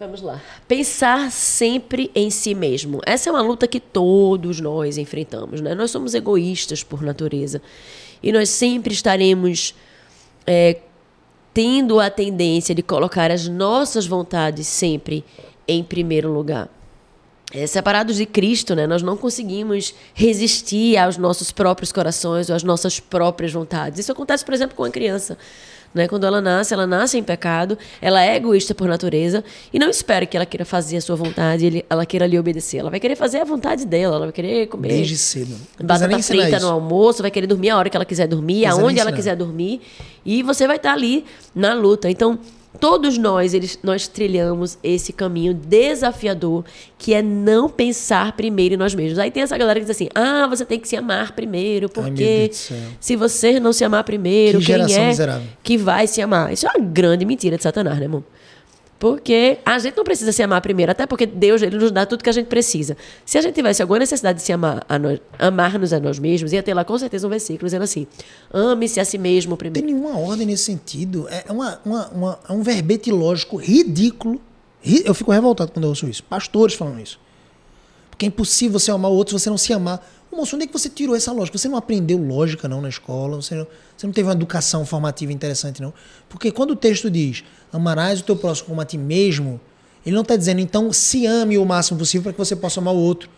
Speaker 2: Vamos lá. Pensar sempre em si mesmo. Essa é uma luta que todos nós enfrentamos, né? Nós somos egoístas por natureza. E nós sempre estaremos é, tendo a tendência de colocar as nossas vontades sempre em primeiro lugar. É, separados de Cristo, né, nós não conseguimos resistir aos nossos próprios corações ou às nossas próprias vontades. Isso acontece, por exemplo, com a criança. Né? Quando ela nasce, ela nasce em pecado, ela é egoísta por natureza e não espera que ela queira fazer a sua vontade, ela queira lhe obedecer. Ela vai querer fazer a vontade dela, ela vai querer comer.
Speaker 1: Desde cedo.
Speaker 2: Batata frita no almoço, vai querer dormir a hora que ela quiser dormir, aonde ela quiser dormir. E você vai estar ali na luta. Então, Todos nós, eles, nós trilhamos esse caminho desafiador, que é não pensar primeiro em nós mesmos. Aí tem essa galera que diz assim: ah, você tem que se amar primeiro, porque se você não se amar primeiro, que quem é miserável. que vai se amar? Isso é uma grande mentira de Satanás, né, irmão? Porque a gente não precisa se amar primeiro, até porque Deus ele nos dá tudo que a gente precisa. Se a gente tivesse alguma necessidade de se amar, a nós, amar-nos a nós mesmos, ia ter lá com certeza um versículo dizendo assim: ame-se a si mesmo primeiro.
Speaker 1: Não tem nenhuma ordem nesse sentido. É, uma, uma, uma, é um verbete lógico ridículo, Eu fico revoltado quando eu ouço isso. Pastores falando isso. Porque é impossível você amar o outro se você não se amar. Moço, onde é que você tirou essa lógica? Você não aprendeu lógica, não, na escola? Você não, você não teve uma educação formativa interessante, não? Porque quando o texto diz amarás o teu próximo como a ti mesmo, ele não está dizendo, então, se ame o máximo possível para que você possa amar o outro.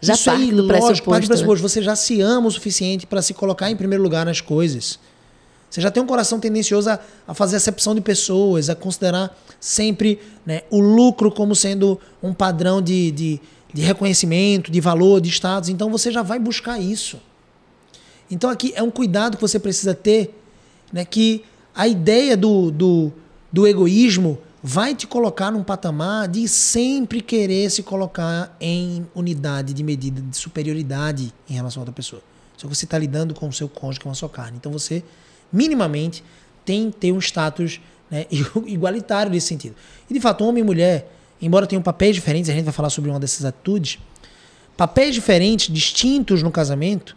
Speaker 2: Já
Speaker 1: Isso
Speaker 2: parte
Speaker 1: aí,
Speaker 2: do
Speaker 1: lógico,
Speaker 2: pressuposto,
Speaker 1: parte do pressuposto.
Speaker 2: né?
Speaker 1: Você já se ama o suficiente para se colocar em primeiro lugar nas coisas. Você já tem um coração tendencioso a, a fazer acepção de pessoas, a considerar sempre né, o lucro como sendo um padrão de, de, de reconhecimento, de valor, de status. Então você já vai buscar isso. Então aqui é um cuidado que você precisa ter, né, que a ideia do, do, do egoísmo vai te colocar num patamar de sempre querer se colocar em unidade de medida de superioridade em relação a outra pessoa. Só que você está lidando com o seu cônjuge, com a sua carne. Então você, minimamente, tem que ter um status né, igualitário nesse sentido. E de fato, homem e mulher, embora tenham papéis diferentes, a gente vai falar sobre uma dessas atitudes, papéis diferentes, distintos no casamento,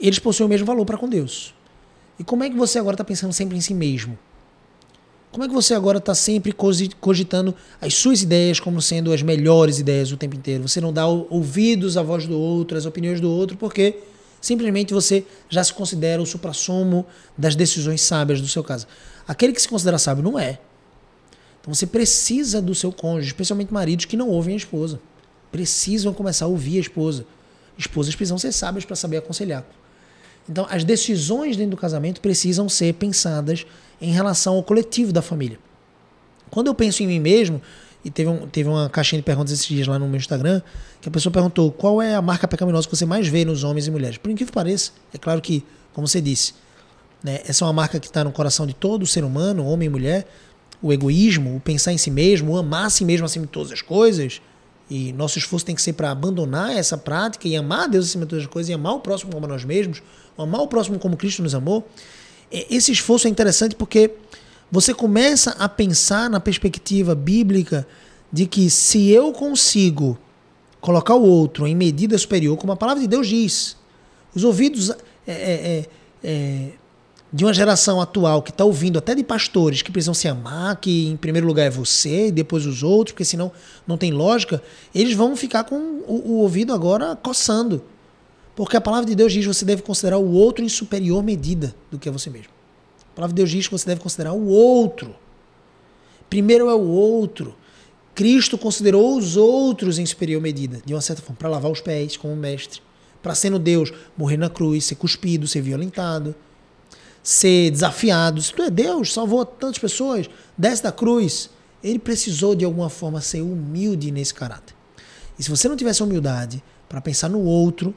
Speaker 1: eles possuem o mesmo valor para com Deus. E como é que você agora está pensando sempre em si mesmo? Como é que você agora está sempre cogitando as suas ideias como sendo as melhores ideias o tempo inteiro? Você não dá ouvidos à voz do outro, às opiniões do outro, porque simplesmente você já se considera o suprassumo das decisões sábias do seu caso. Aquele que se considera sábio não é. Então você precisa do seu cônjuge, especialmente maridos que não ouvem a esposa. Precisam começar a ouvir a esposa. Esposas precisam ser sábias para saber aconselhar. Então, as decisões dentro do casamento precisam ser pensadas em relação ao coletivo da família. Quando eu penso em mim mesmo, e teve, um, teve uma caixinha de perguntas esses dias lá no meu Instagram, que a pessoa perguntou qual é a marca pecaminosa que você mais vê nos homens e mulheres. Por incrível que pareça, é claro que, como você disse, né, essa é uma marca que está no coração de todo ser humano, homem e mulher, o egoísmo, o pensar em si mesmo, o amar a si mesmo acima de todas as coisas. E nosso esforço tem que ser para abandonar essa prática e amar a Deus acima de todas as coisas, e amar o próximo como nós mesmos, amar o próximo como Cristo nos amou. Esse esforço é interessante porque você começa a pensar na perspectiva bíblica de que se eu consigo colocar o outro em medida superior, como a palavra de Deus diz, os ouvidos é, é, é, é, de uma geração atual que está ouvindo até de pastores que precisam se amar, que em primeiro lugar é você e depois os outros, porque senão não tem lógica, eles vão ficar com o, o ouvido agora coçando. Porque a palavra de Deus diz que você deve considerar o outro em superior medida do que é você mesmo. A palavra de Deus diz que você deve considerar o outro. Primeiro é o outro. Cristo considerou os outros em superior medida, de uma certa forma, para lavar os pés como mestre, para sendo Deus, morrer na cruz, ser cuspido, ser violentado, ser desafiado. Se tu é Deus, salvou tantas pessoas, desce da cruz. Ele precisou de alguma forma ser humilde nesse caráter. E se você não tivesse humildade para pensar no outro,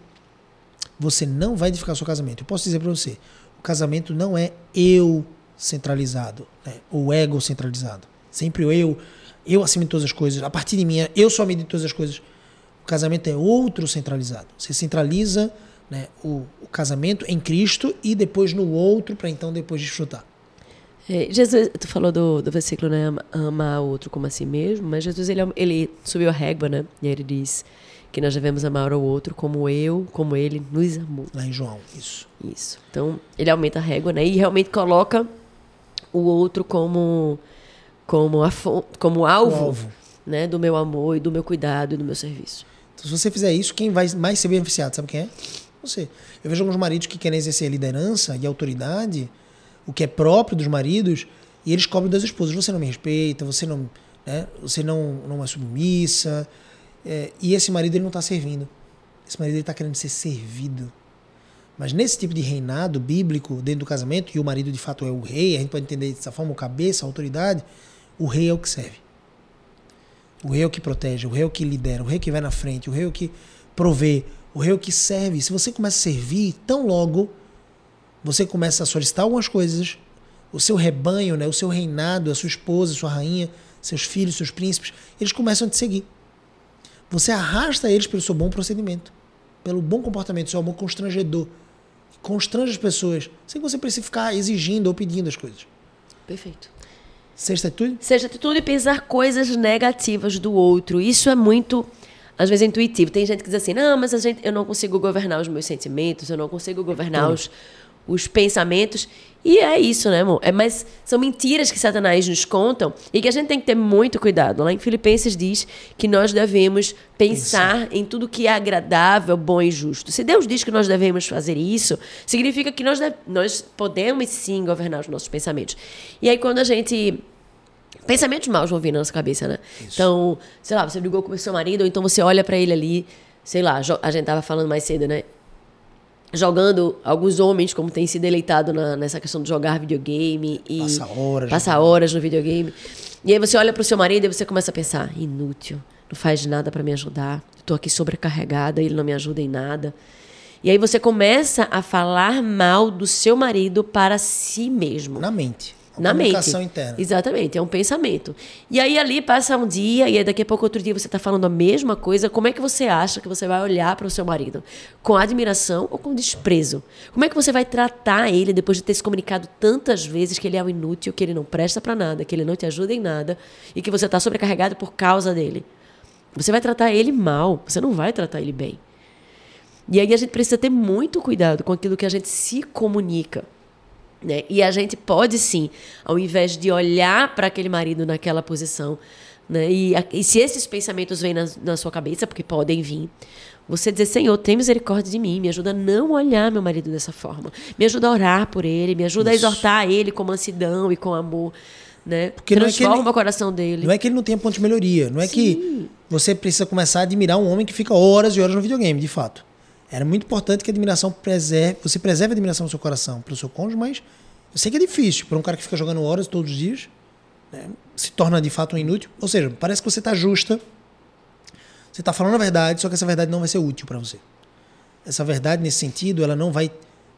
Speaker 1: você não vai edificar seu casamento. Eu posso dizer para você, o casamento não é eu centralizado, né? ou ego centralizado. Sempre o eu, eu acima de todas as coisas, a partir de mim, eu sou a medida de todas as coisas. O casamento é outro centralizado. Você centraliza né, o, o casamento em Cristo e depois no outro, para então depois desfrutar.
Speaker 2: É, Jesus, tu falou do, do versículo, né? ama- Amar o outro como a si mesmo, mas Jesus, ele, ele subiu a régua, né? E aí ele diz que nós devemos amar o outro como eu, como ele nos amou.
Speaker 1: Lá em João, isso.
Speaker 2: Isso. Então, ele aumenta a régua, né? E realmente coloca o outro como, como, a, como alvo,
Speaker 1: alvo.
Speaker 2: Né? do meu amor e do meu cuidado e do meu serviço.
Speaker 1: Então, se você fizer isso, quem vai mais ser beneficiado, sabe quem é? Você. Eu vejo alguns maridos que querem exercer liderança e autoridade, o que é próprio dos maridos, e eles cobram das esposas. Você não me respeita, você não, né? você não, não é submissa. É, e esse marido ele não está servindo. Esse marido está querendo ser servido. Mas nesse tipo de reinado bíblico dentro do casamento, e o marido de fato é o rei, a gente pode entender dessa forma, o cabeça, a autoridade, o rei é o que serve. O rei é o que protege, o rei é o que lidera, o rei que vai na frente, o rei é o que provê, o rei é o que serve. Se você começa a servir, tão logo você começa a solicitar algumas coisas, o seu rebanho, né, o seu reinado, a sua esposa, a sua rainha, seus filhos, seus príncipes, eles começam a te seguir. Você arrasta eles pelo seu bom procedimento, pelo bom comportamento, seu amor constrangedor. Constrange as pessoas, sem que você precise ficar exigindo ou pedindo as coisas.
Speaker 2: Perfeito.
Speaker 1: Sexta atitude?
Speaker 2: Seja atitude e pensar coisas negativas do outro. Isso é muito, às vezes, intuitivo. Tem gente que diz assim, não, mas a gente, eu não consigo governar os meus sentimentos, eu não consigo governar os, os pensamentos. E é isso, né, amor? É, mas são mentiras que Satanás nos contam e que a gente tem que ter muito cuidado. Lá em Filipenses diz que nós devemos pensar isso. em tudo que é agradável, bom e justo. Se Deus diz que nós devemos fazer isso, significa que nós, nós podemos sim governar os nossos pensamentos. E aí, quando a gente pensamentos maus vão vir na nossa cabeça, né? Isso. Então, sei lá, você brigou com o seu marido, ou então você olha para ele ali, sei lá, a gente tava falando mais cedo, né? jogando alguns homens, como tem se deleitado na, nessa questão de jogar videogame e
Speaker 1: passa horas,
Speaker 2: passa horas no videogame. E aí você olha para o seu marido e você começa a pensar: inútil, não faz nada para me ajudar. Estou aqui sobrecarregada, ele não me ajuda em nada. E aí você começa a falar mal do seu marido para si mesmo.
Speaker 1: Na mente
Speaker 2: na
Speaker 1: comunicação
Speaker 2: mente.
Speaker 1: interna.
Speaker 2: Exatamente, é um pensamento. E aí ali passa um dia e aí daqui a pouco outro dia você está falando a mesma coisa. Como é que você acha que você vai olhar para o seu marido? Com admiração ou com desprezo? Como é que você vai tratar ele depois de ter se comunicado tantas vezes que ele é um inútil, que ele não presta para nada, que ele não te ajuda em nada e que você está sobrecarregado por causa dele? Você vai tratar ele mal, você não vai tratar ele bem. E aí a gente precisa ter muito cuidado com aquilo que a gente se comunica. Né? E a gente pode sim, ao invés de olhar para aquele marido naquela posição, né? e, e, se esses pensamentos vêm na, na sua cabeça, porque podem vir, você dizer, Senhor, tem misericórdia de mim, me ajuda a não olhar meu marido dessa forma, me ajuda a orar por ele, me ajuda Isso. a exortar ele com mansidão e com amor. Né? Porque Transforma não é ele, o coração dele.
Speaker 1: Não é que ele não tenha ponto de melhoria. Não é Sim. que você precisa começar a admirar um homem que fica horas e horas no videogame, de fato. Era muito importante que a admiração preserve, você preserve a admiração no seu coração pelo seu cônjuge, mas eu sei que é difícil para um cara que fica jogando horas todos os dias, né, se torna de fato um inútil. Ou seja, parece que você está justa, você está falando a verdade, só que essa verdade não vai ser útil para você. Essa verdade, nesse sentido, ela não vai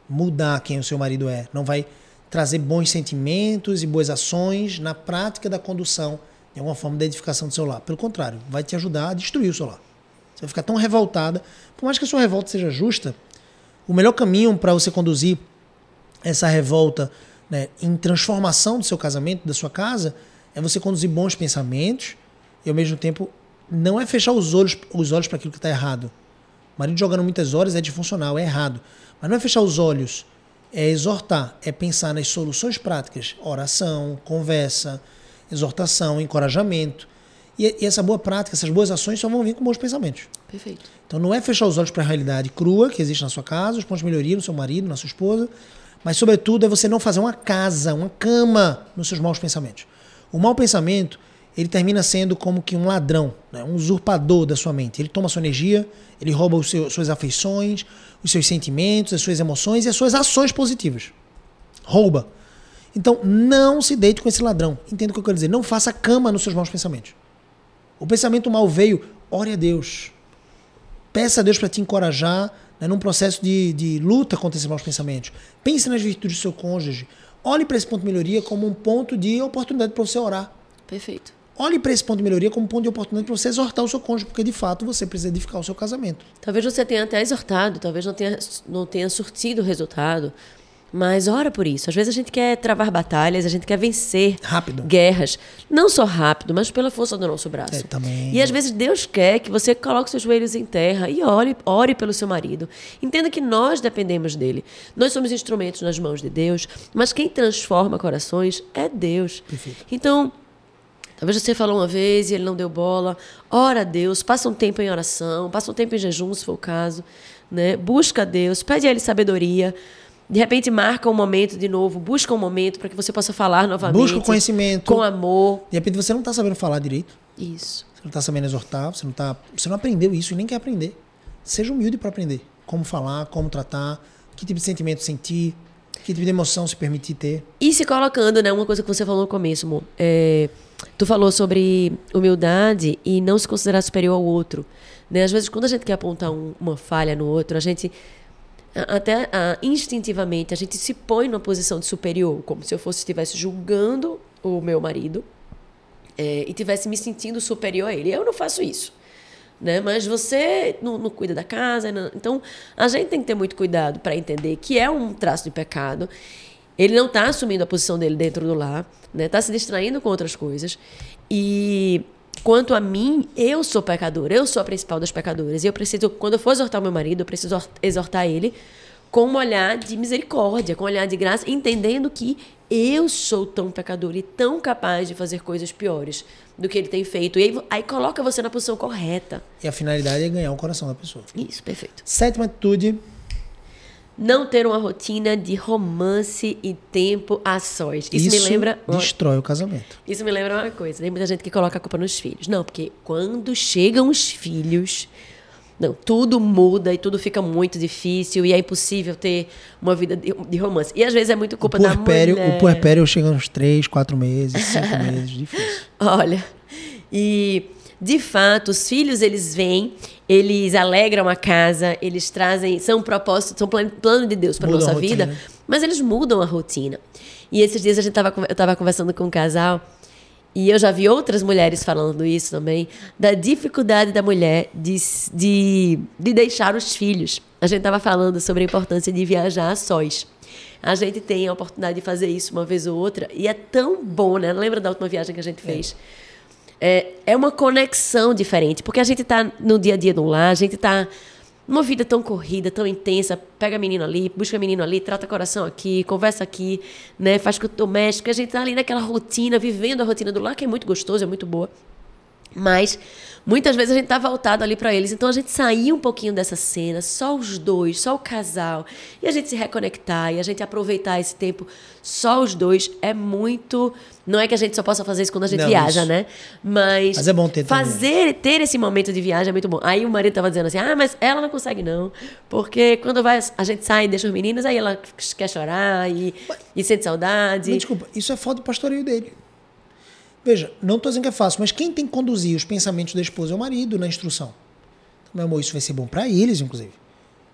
Speaker 1: mudar quem o seu marido é, não vai trazer bons sentimentos e boas ações na prática da condução, de alguma forma, da edificação do seu lar. Pelo contrário, vai te ajudar a destruir o seu lar. Você vai ficar tão revoltada. Por mais que a sua revolta seja justa, o melhor caminho para você conduzir essa revolta né, em transformação do seu casamento, da sua casa, é você conduzir bons pensamentos e ao mesmo tempo não é fechar os olhos, os olhos para aquilo que está errado. O marido jogando muitas horas é disfuncional, é errado. Mas não é fechar os olhos, é exortar, é pensar nas soluções práticas, oração, conversa, exortação, encorajamento. E, e, essa boa prática, essas boas ações só vão vir com bons pensamentos.
Speaker 2: Perfeito.
Speaker 1: Então não é fechar os olhos para a realidade crua que existe na sua casa, os pontos de melhoria no seu marido, na sua esposa, mas sobretudo é você não fazer uma casa, uma cama nos seus maus pensamentos. O mau pensamento, ele termina sendo como que um ladrão, né? um usurpador da sua mente. Ele toma sua energia, ele rouba os seus, suas afeições, os seus sentimentos, as suas emoções e as suas ações positivas. Rouba. Então, não se deite com esse ladrão. Entenda o que eu quero dizer. Não faça cama nos seus maus pensamentos. O pensamento mal veio, ore a Deus. Peça a Deus para te encorajar né, num processo de, de luta contra esses maus pensamentos. Pense nas virtudes do seu cônjuge. Olhe para esse ponto de melhoria como um ponto de oportunidade para você orar.
Speaker 2: Perfeito.
Speaker 1: Olhe para esse ponto de melhoria como um ponto de oportunidade para você exortar o seu cônjuge, porque de fato você precisa edificar o seu casamento.
Speaker 2: Talvez você tenha até exortado, talvez não tenha, não tenha surtido resultado, mas ora por isso. Às vezes a gente quer travar batalhas, a gente quer vencer
Speaker 1: rápido.
Speaker 2: guerras. Não só rápido, mas pela força do nosso braço. É,
Speaker 1: também.
Speaker 2: E às vezes Deus quer que você coloque seus joelhos em terra e ore, ore pelo seu marido. Entenda que nós dependemos dele. Nós somos instrumentos nas mãos de Deus, mas quem transforma corações é Deus.
Speaker 1: Perfeito.
Speaker 2: Então, Talvez você falou uma vez e ele não deu bola. Ora a Deus, passa um tempo em oração, passa um tempo em jejum, se for o caso. Né? Busca a Deus, pede a Ele sabedoria. De repente marca um momento de novo, busca um momento para que você possa falar novamente.
Speaker 1: Busca o conhecimento.
Speaker 2: Com amor.
Speaker 1: De repente você não está sabendo falar direito.
Speaker 2: Isso.
Speaker 1: Você não está sabendo exortar, você não, tá, você não aprendeu isso e nem quer aprender. Seja humilde para aprender. Como falar, como tratar, que tipo de sentimento sentir, que tipo de emoção se permitir ter.
Speaker 2: E se colocando, né? Uma coisa que você falou no começo, amor. É, tu falou sobre humildade e não se considerar superior ao outro. Né? Às vezes, quando a gente quer apontar um, uma falha no outro, a gente até instintivamente a gente se põe numa posição de superior, como se eu fosse estivesse julgando o meu marido é, e tivesse me sentindo superior a ele. Eu não faço isso. Né? Mas você não, não cuida da casa. Não... Então, a gente tem que ter muito cuidado para entender que é um traço de pecado. Ele não está assumindo a posição dele dentro do lar, está né? Tá se distraindo com outras coisas. E Quanto a mim, eu sou pecadora, eu sou a principal das pecadoras. E eu preciso, quando eu for exortar meu marido, eu preciso exortar ele com um olhar de misericórdia, com um olhar de graça, entendendo que eu sou tão pecador e tão capaz de fazer coisas piores do que ele tem feito. E aí, aí coloca você na posição correta.
Speaker 1: E a finalidade é ganhar o coração da pessoa.
Speaker 2: Isso, perfeito.
Speaker 1: Sétima atitude.
Speaker 2: Não ter uma rotina de romance e tempo a sós. Isso,
Speaker 1: Isso
Speaker 2: me lembra.
Speaker 1: destrói o casamento.
Speaker 2: Isso me lembra uma coisa. Tem muita gente que coloca a culpa nos filhos. Não, porque quando chegam os filhos, não, tudo muda e tudo fica muito difícil e é impossível ter uma vida de, de romance. E às vezes é muito culpa
Speaker 1: o
Speaker 2: da mulher.
Speaker 1: O puerpério chega uns três, quatro meses, cinco meses, difícil.
Speaker 2: Olha, e de fato, os filhos eles vêm, eles alegram a casa, eles trazem, são propósitos, são plano, plano de Deus para nossa
Speaker 1: a
Speaker 2: vida,
Speaker 1: rotina.
Speaker 2: mas eles mudam a rotina. E esses dias a gente tava, eu estava conversando com um casal e eu já vi outras mulheres falando isso também, da dificuldade da mulher de, de, de deixar os filhos. A gente estava falando sobre a importância de viajar a sós. A gente tem a oportunidade de fazer isso uma vez ou outra e é tão bom, né? Lembra da última viagem que a gente fez? É, é uma conexão diferente, porque a gente está no dia a dia do lar, a gente está numa vida tão corrida, tão intensa, pega menino ali, busca menino ali, trata coração aqui, conversa aqui, né, faz com o doméstico, a gente tá ali naquela rotina, vivendo a rotina do lar, que é muito gostoso, é muito boa. Mas muitas vezes a gente tá voltado ali para eles, então a gente sair um pouquinho dessa cena, só os dois, só o casal, e a gente se reconectar e a gente aproveitar esse tempo só os dois é muito, não é que a gente só possa fazer isso quando a gente
Speaker 1: Não,
Speaker 2: viaja,
Speaker 1: isso.
Speaker 2: né? Mas,
Speaker 1: Mas é bom ter também.
Speaker 2: fazer ter esse momento de viagem é muito bom. Aí o marido tava dizendo assim: "Ah, mas ela não consegue não, porque quando vai a gente sai e deixa os meninos, aí ela quer chorar e, e sente saudade".
Speaker 1: Me desculpa, isso é falta do pastoreio dele. Veja, não estou dizendo que é fácil, mas quem tem que conduzir os pensamentos da esposa é o marido na instrução. Então, meu amor, isso vai ser bom para eles, inclusive.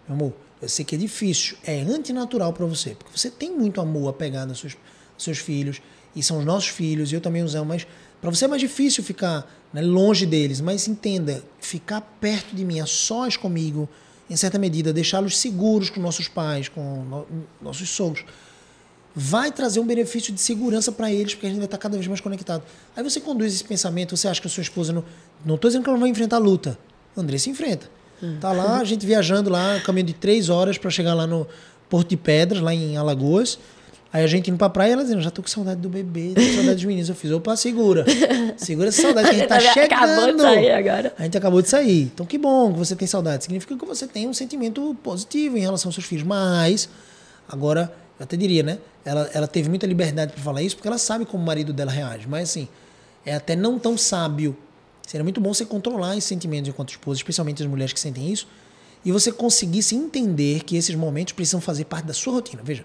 Speaker 1: Meu amor, eu sei que é difícil, é antinatural para você, porque você tem muito amor apegado aos seus, aos seus filhos, e são os nossos filhos, e eu também os amo, mas para você é mais difícil ficar né, longe deles. Mas entenda, ficar perto de mim, a sós comigo, em certa medida, deixá-los seguros com nossos pais, com no- nossos sogros, vai trazer um benefício de segurança para eles, porque a gente vai estar cada vez mais conectado. Aí você conduz esse pensamento, você acha que a sua esposa não. Não estou dizendo que ela não vai enfrentar luta. O André se enfrenta. Tá lá, a gente viajando lá, caminho de três horas para chegar lá no Porto de Pedras, lá em Alagoas. Aí a gente indo pra praia, ela dizendo, já tô com saudade do bebê, tô com saudade dos meninos. Eu fiz, opa, segura. Segura essa saudade, que a gente tá
Speaker 2: Acabou de
Speaker 1: chegando.
Speaker 2: sair agora.
Speaker 1: A gente acabou de sair. Então que bom que você tem saudade. Significa que você tem um sentimento positivo em relação aos seus filhos. Mas, agora, eu até diria, né? Ela, ela teve muita liberdade para falar isso porque ela sabe como o marido dela reage. Mas, assim, é até não tão sábio. Seria muito bom você controlar esses sentimentos enquanto esposa, especialmente as mulheres que sentem isso, e você conseguisse entender que esses momentos precisam fazer parte da sua rotina. Veja,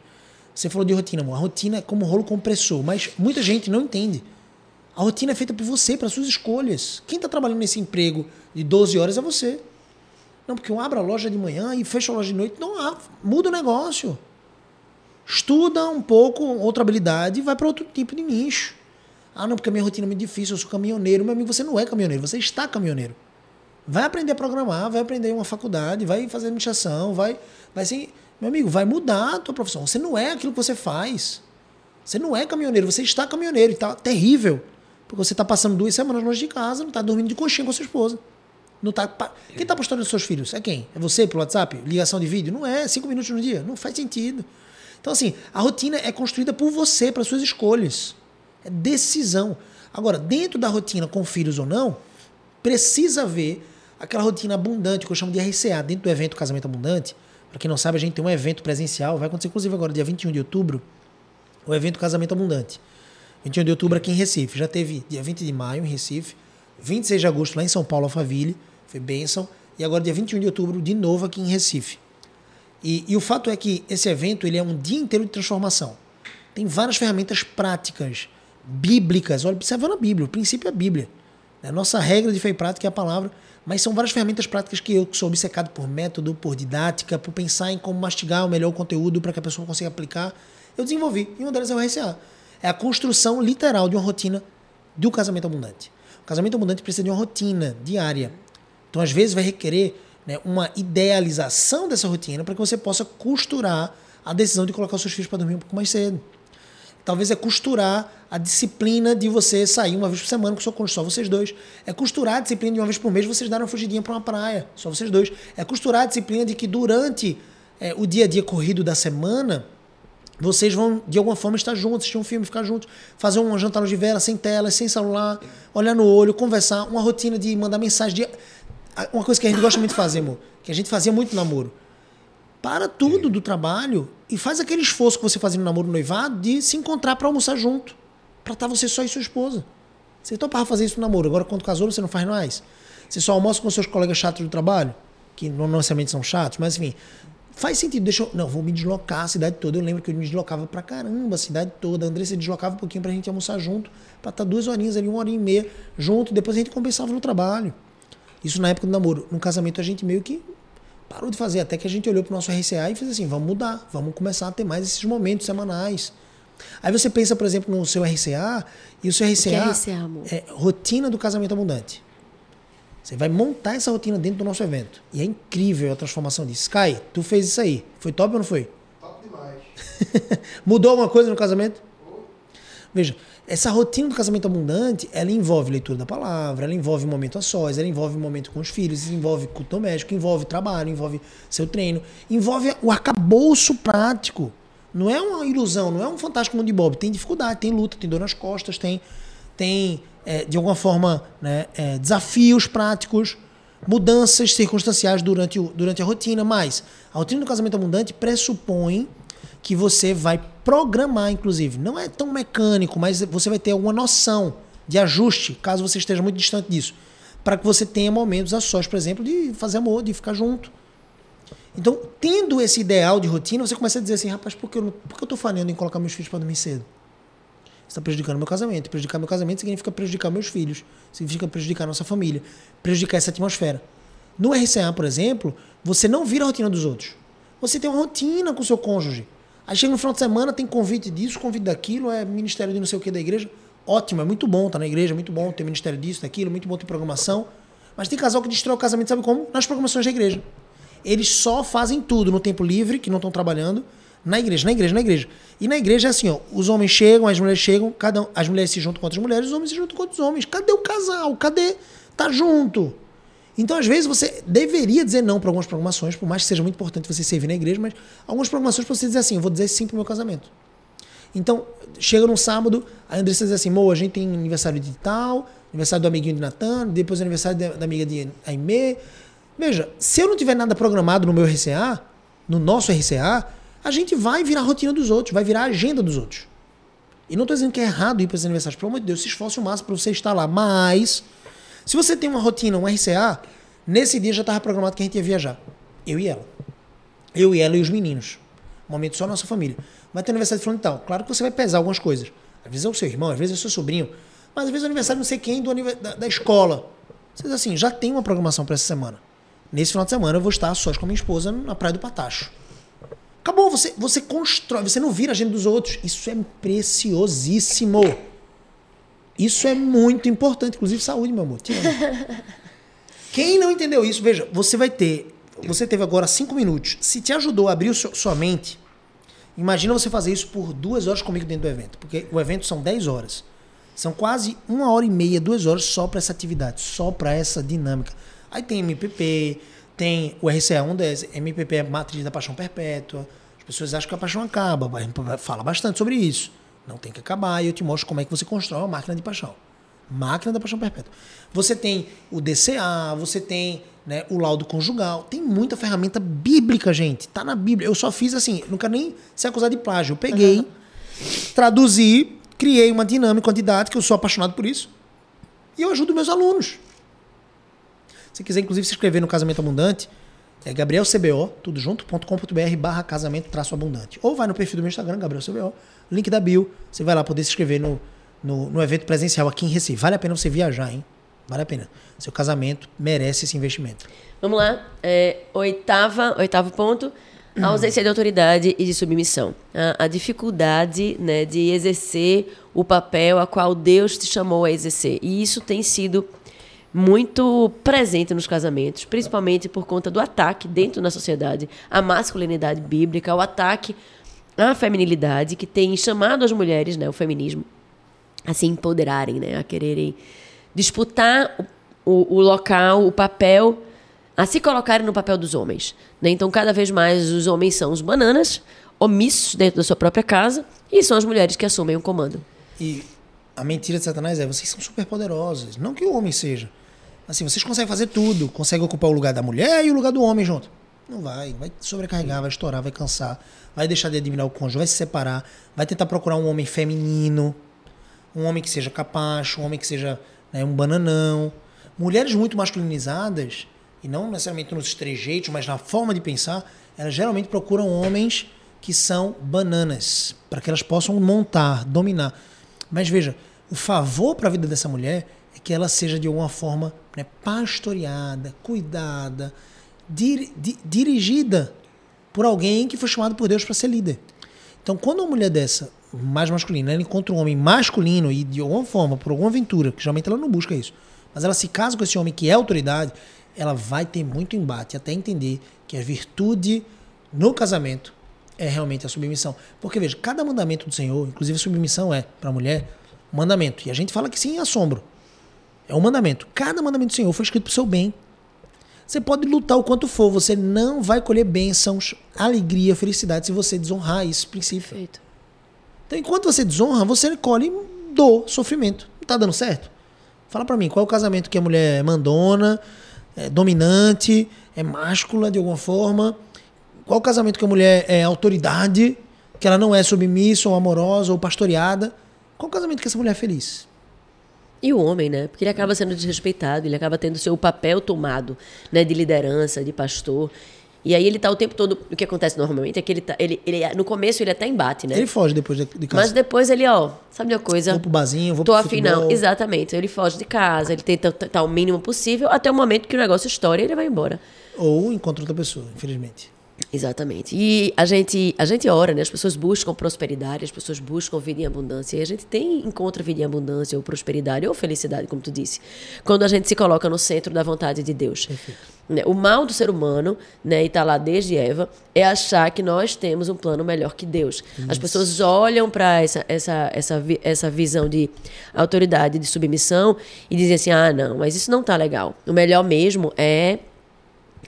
Speaker 1: você falou de rotina, amor. A rotina é como um rolo compressor, mas muita gente não entende. A rotina é feita por você, para suas escolhas. Quem está trabalhando nesse emprego de 12 horas é você. Não, porque eu abro a loja de manhã e fecho a loja de noite. Não, muda o negócio. Estuda um pouco outra habilidade e vai para outro tipo de nicho. Ah, não, porque a minha rotina é muito difícil, eu sou caminhoneiro. Meu amigo, você não é caminhoneiro, você está caminhoneiro. Vai aprender a programar, vai aprender uma faculdade, vai fazer administração, vai, vai ser. Meu amigo, vai mudar a tua profissão. Você não é aquilo que você faz. Você não é caminhoneiro, você está caminhoneiro e tá terrível. Porque você está passando duas semanas longe de casa, não está dormindo de coxinha com a sua esposa. Não tá, quem está postando os seus filhos? É quem? É você pelo WhatsApp? Ligação de vídeo? Não é, cinco minutos no dia. Não faz sentido. Então, assim, a rotina é construída por você, para suas escolhas. É decisão. Agora, dentro da rotina, com filhos ou não, precisa haver aquela rotina abundante, que eu chamo de RCA, dentro do evento Casamento Abundante. Para quem não sabe, a gente tem um evento presencial, vai acontecer inclusive agora, dia 21 de outubro, o evento Casamento Abundante. 21 de outubro aqui em Recife. Já teve dia 20 de maio em Recife, 26 de agosto lá em São Paulo, Alphaville, foi bênção. E agora dia 21 de outubro, de novo aqui em Recife. E, e o fato é que esse evento ele é um dia inteiro de transformação. Tem várias ferramentas práticas, bíblicas. Olha, observa na Bíblia, o princípio é a Bíblia. A nossa regra de fé e prática é a palavra, mas são várias ferramentas práticas que eu que sou obcecado por método, por didática, por pensar em como mastigar o melhor conteúdo para que a pessoa consiga aplicar. Eu desenvolvi, e uma delas é o RCA. É a construção literal de uma rotina do casamento abundante. O casamento abundante precisa de uma rotina diária. Então, às vezes, vai requerer né, uma idealização dessa rotina para que você possa costurar a decisão de colocar os seus filhos para dormir um pouco mais cedo. Talvez é costurar a disciplina de você sair uma vez por semana com seu cônjuge, só vocês dois. É costurar a disciplina de uma vez por mês vocês darem uma fugidinha para uma praia, só vocês dois. É costurar a disciplina de que durante é, o dia a dia corrido da semana, vocês vão, de alguma forma, estar juntos, assistir um filme, ficar juntos, fazer um jantar de vela, sem tela, sem celular, olhar no olho, conversar, uma rotina de mandar mensagem. De... Uma coisa que a gente gosta muito de fazer, amor, que a gente fazia muito namoro. Para tudo do trabalho e faz aquele esforço que você fazia no namoro no noivado de se encontrar para almoçar junto. Para estar você só e sua esposa. Você topava fazer isso no namoro. Agora, quando casou, você não faz mais. Você só almoça com seus colegas chatos do trabalho, que não necessariamente são chatos, mas enfim, Faz sentido, deixa eu. Não, vou me deslocar a cidade toda. Eu lembro que eu me deslocava pra caramba a cidade toda. A Andressa deslocava um pouquinho pra gente almoçar junto, pra estar tá duas horinhas ali, uma hora e meia junto. Depois a gente compensava no trabalho. Isso na época do namoro. No casamento a gente meio que parou de fazer. Até que a gente olhou pro nosso RCA e fez assim: vamos mudar, vamos começar a ter mais esses momentos semanais. Aí você pensa, por exemplo, no seu RCA, e o seu RCA, o é, RCA é rotina do casamento abundante. Você vai montar essa rotina dentro do nosso evento. E é incrível a transformação disso. Sky, tu fez isso aí. Foi top ou não foi?
Speaker 3: Top demais.
Speaker 1: Mudou alguma coisa no casamento? Veja, essa rotina do casamento abundante, ela envolve leitura da palavra, ela envolve momento a sós, ela envolve momento com os filhos, envolve culto doméstico, envolve trabalho, envolve seu treino, envolve o arcabouço prático. Não é uma ilusão, não é um fantástico mundo de Bob. Tem dificuldade, tem luta, tem dor nas costas, tem, tem é, de alguma forma, né, é, desafios práticos, mudanças circunstanciais durante, o, durante a rotina, mas a rotina do casamento abundante pressupõe que você vai programar, inclusive. Não é tão mecânico, mas você vai ter alguma noção de ajuste, caso você esteja muito distante disso. Para que você tenha momentos a sós, por exemplo, de fazer amor, de ficar junto. Então, tendo esse ideal de rotina, você começa a dizer assim, rapaz, por que eu, por que eu tô falhando em colocar meus filhos para dormir cedo? está prejudicando meu casamento. Prejudicar meu casamento significa prejudicar meus filhos, significa prejudicar nossa família, prejudicar essa atmosfera. No RCA, por exemplo, você não vira a rotina dos outros. Você tem uma rotina com o seu cônjuge. Aí chega no final de semana, tem convite disso, convite daquilo, é ministério de não sei o que da igreja. Ótimo, é muito bom tá na igreja, muito bom ter ministério disso, daquilo, muito bom ter programação. Mas tem casal que destrói o casamento, sabe como? Nas programações da igreja. Eles só fazem tudo no tempo livre, que não estão trabalhando, na igreja, na igreja, na igreja. E na igreja é assim, ó, os homens chegam, as mulheres chegam, cada um, as mulheres se juntam com outras mulheres, os homens se juntam com outros homens. Cadê o casal? Cadê? Tá junto. Então, às vezes, você deveria dizer não para algumas programações, por mais que seja muito importante você servir na igreja, mas algumas programações para você dizer assim, eu vou dizer sim pro meu casamento. Então, chega num sábado, a Andressa diz assim, Mo, a gente tem aniversário de tal, aniversário do amiguinho de Natan, depois aniversário da, amiga de Aimee. Veja, se eu não tiver nada programado no meu RCA, no nosso RCA, a gente vai virar a rotina dos outros, vai virar a agenda dos outros. E não estou dizendo que é errado ir para esses aniversários. Pelo amor de Deus, se esforce o máximo para você estar lá. Mas, se você tem uma rotina, um RCA, nesse dia já estava programado que a gente ia viajar. Eu e ela. Eu e ela e os meninos. Um momento só nossa família. Vai ter aniversário de fulano tal. Claro que você vai pesar algumas coisas. Às vezes é o seu irmão, às vezes é o seu sobrinho. Mas às vezes é o aniversário não sei quem do da, da escola. Você diz assim, já tem uma programação para essa semana. Nesse final de semana eu vou estar sós com a minha esposa na Praia do Patacho. Acabou, você, você constrói, você não vira a agenda dos outros. Isso é preciosíssimo. Isso é muito importante, inclusive saúde, meu amor. Quem não entendeu isso, veja, você vai ter, você teve agora cinco minutos. Se te ajudou a abrir seu, sua mente, imagina você fazer isso por duas horas comigo dentro do evento, porque o evento são dez horas. São quase uma hora e meia, duas horas só para essa atividade, só para essa dinâmica. Aí tem MPP, tem o RCA 110, MPP é matriz da paixão perpétua. As pessoas acham que a paixão acaba, fala bastante sobre isso. Não tem que acabar e eu te mostro como é que você constrói uma máquina de paixão. Máquina da paixão perpétua. Você tem o DCA, você tem né, o laudo conjugal. Tem muita ferramenta bíblica, gente. Tá na Bíblia. Eu só fiz assim, não quero nem ser acusado de plágio. Eu peguei, uhum. traduzi, criei uma dinâmica, uma didática, eu sou apaixonado por isso. E eu ajudo meus alunos. Se quiser, inclusive, se inscrever no Casamento Abundante, é gabrielcbo, tudo junto.com.br barra casamento traço abundante. Ou vai no perfil do meu Instagram, gabrielcbo, link da bio, você vai lá poder se inscrever no, no, no, evento presencial aqui em Recife. Vale a pena você viajar, hein? Vale a pena. Seu casamento merece esse investimento.
Speaker 2: Vamos lá. É, oitava, oitavo ponto. A ausência de autoridade e de submissão. A, a, dificuldade né, de exercer o papel a qual Deus te chamou a exercer. E isso tem sido muito presente nos casamentos, principalmente por conta do ataque dentro da sociedade à masculinidade bíblica, ao ataque à feminilidade, que tem chamado as mulheres, né, o feminismo, a se empoderarem, né, a quererem disputar o, o, o local, o papel a se colocarem no papel dos homens. Né? Então, cada vez mais os homens são os bananas, omissos dentro da sua própria casa, e são as mulheres que assumem o comando.
Speaker 1: E a mentira de Satanás é: vocês são super poderosos. Não que o homem seja. Assim, vocês conseguem fazer tudo. Conseguem ocupar o lugar da mulher e o lugar do homem junto. Não vai. Vai sobrecarregar, vai estourar, vai cansar. Vai deixar de admirar o cônjuge, vai se separar. Vai tentar procurar um homem feminino. Um homem que seja capacho, um homem que seja né, um bananão. Mulheres muito masculinizadas, e não necessariamente nos trejeitos, mas na forma de pensar, elas geralmente procuram homens que são bananas, para que elas possam montar, dominar. Mas veja, o favor para a vida dessa mulher é que ela seja de alguma forma né, pastoreada, cuidada, dir, di, dirigida por alguém que foi chamado por Deus para ser líder. Então, quando uma mulher dessa, mais masculina, ela encontra um homem masculino e de alguma forma, por alguma aventura, que geralmente ela não busca isso, mas ela se casa com esse homem que é autoridade, ela vai ter muito embate até entender que a virtude no casamento é realmente a submissão. Porque veja, cada mandamento do Senhor, inclusive a submissão é para a mulher mandamento. E a gente fala que sim, é assombro. É um mandamento. Cada mandamento do Senhor foi escrito para o seu bem. Você pode lutar o quanto for, você não vai colher bênçãos, alegria, felicidade se você desonrar esse princípio.
Speaker 2: Perfeito.
Speaker 1: Então, enquanto você desonra, você colhe dor, sofrimento. Não está dando certo? Fala para mim, qual é o casamento que a mulher é mandona, é dominante, é máscula de alguma forma? Qual o casamento que a mulher é autoridade, que ela não é submissa ou amorosa ou pastoreada? Qual o casamento que essa mulher é feliz?
Speaker 2: E o homem, né? Porque ele acaba sendo desrespeitado, ele acaba tendo seu papel tomado, né? De liderança, de pastor. E aí ele tá o tempo todo. O que acontece normalmente é que ele tá. Ele, ele, no começo ele até embate, né?
Speaker 1: Ele foge depois de, de casa.
Speaker 2: Mas depois ele, ó, sabe de uma coisa?
Speaker 1: Vou pro barzinho, vou
Speaker 2: Tô
Speaker 1: pro futebol.
Speaker 2: não. Exatamente. Ele foge de casa, ele tenta estar o mínimo possível, até o momento que o negócio estoura e ele vai embora.
Speaker 1: Ou encontra outra pessoa, infelizmente.
Speaker 2: Exatamente. E a gente, a gente ora, né? As pessoas buscam prosperidade, as pessoas buscam vida em abundância. E a gente tem, encontra vida em abundância, ou prosperidade, ou felicidade, como tu disse, quando a gente se coloca no centro da vontade de Deus. Né? O mal do ser humano, né, e está lá desde Eva, é achar que nós temos um plano melhor que Deus. As pessoas olham para essa, essa, essa, essa visão de autoridade, de submissão, e dizem assim: ah, não, mas isso não tá legal. O melhor mesmo é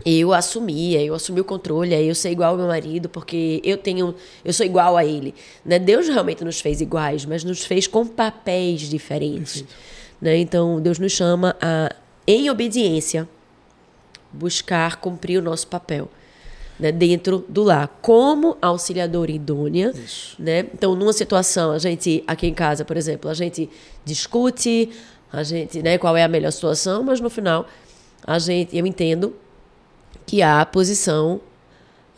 Speaker 2: eu assumir, é eu assumir o controle, é eu ser igual ao meu marido, porque eu tenho, eu sou igual a ele. Né? Deus realmente nos fez iguais, mas nos fez com papéis diferentes. Né? Então, Deus nos chama a, em obediência, buscar cumprir o nosso papel. Né, dentro do lar, como auxiliadora idônea. Né? Então, numa situação, a gente, aqui em casa, por exemplo, a gente discute, a gente, né, qual é a melhor situação, mas no final, a gente, eu entendo que a posição,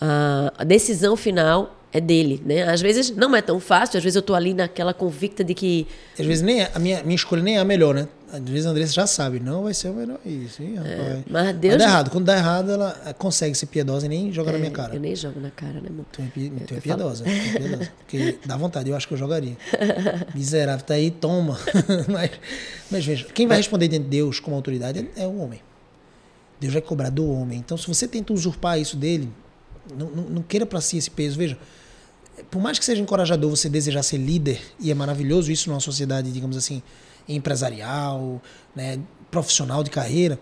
Speaker 2: a, decisão final é dele, né? Às vezes não é tão fácil, às vezes eu tô ali naquela convicta de que
Speaker 1: Às vezes nem é- a minha, minha escolha nem é a melhor, né? Às vezes a Andressa já sabe, não vai ser o melhor isso, hein, rapaz.
Speaker 2: mas
Speaker 1: Vai
Speaker 2: Deus
Speaker 1: dar errado. Quando dá errado, ela consegue ser piedosa e nem joga na minha cara.
Speaker 2: eu nem jogo na cara, né, amor?
Speaker 1: Tu é, pi- tu é
Speaker 2: eu
Speaker 1: piedosa, tu é piedosa. Porque dá vontade, eu acho que eu jogaria. Miserável, tá aí, toma. mas, mas veja, quem vai responder diante de Deus como autoridade é, é o homem. Deus vai cobrar do homem. Então, se você tenta usurpar isso dele, não, não, não queira para si esse peso. Veja, por mais que seja encorajador você desejar ser líder, e é maravilhoso isso numa sociedade, digamos assim, empresarial, né, profissional de carreira,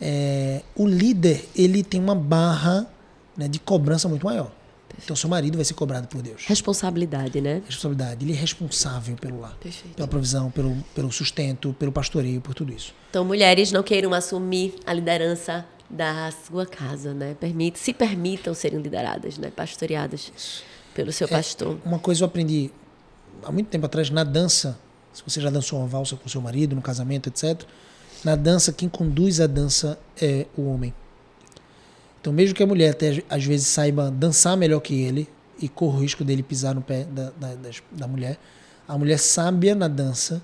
Speaker 1: é, o líder ele tem uma barra né, de cobrança muito maior. Então, seu marido vai ser cobrado por Deus.
Speaker 2: Responsabilidade, né?
Speaker 1: Responsabilidade. Ele é responsável pelo lar,
Speaker 2: Perfeito.
Speaker 1: pela provisão, pelo, pelo sustento, pelo pastoreio, por tudo isso.
Speaker 2: Então, mulheres não queiram assumir a liderança da sua casa, né? Permite, se permitam serem lideradas, né? Pastoreadas pelo seu pastor.
Speaker 1: Uma coisa eu aprendi há muito tempo atrás na dança. Se você já dançou uma valsa com seu marido, no casamento, etc. Na dança, quem conduz a dança é o homem. Então, mesmo que a mulher até às vezes saiba dançar melhor que ele e corra o risco dele pisar no pé da, da, da mulher, a mulher sábia na dança,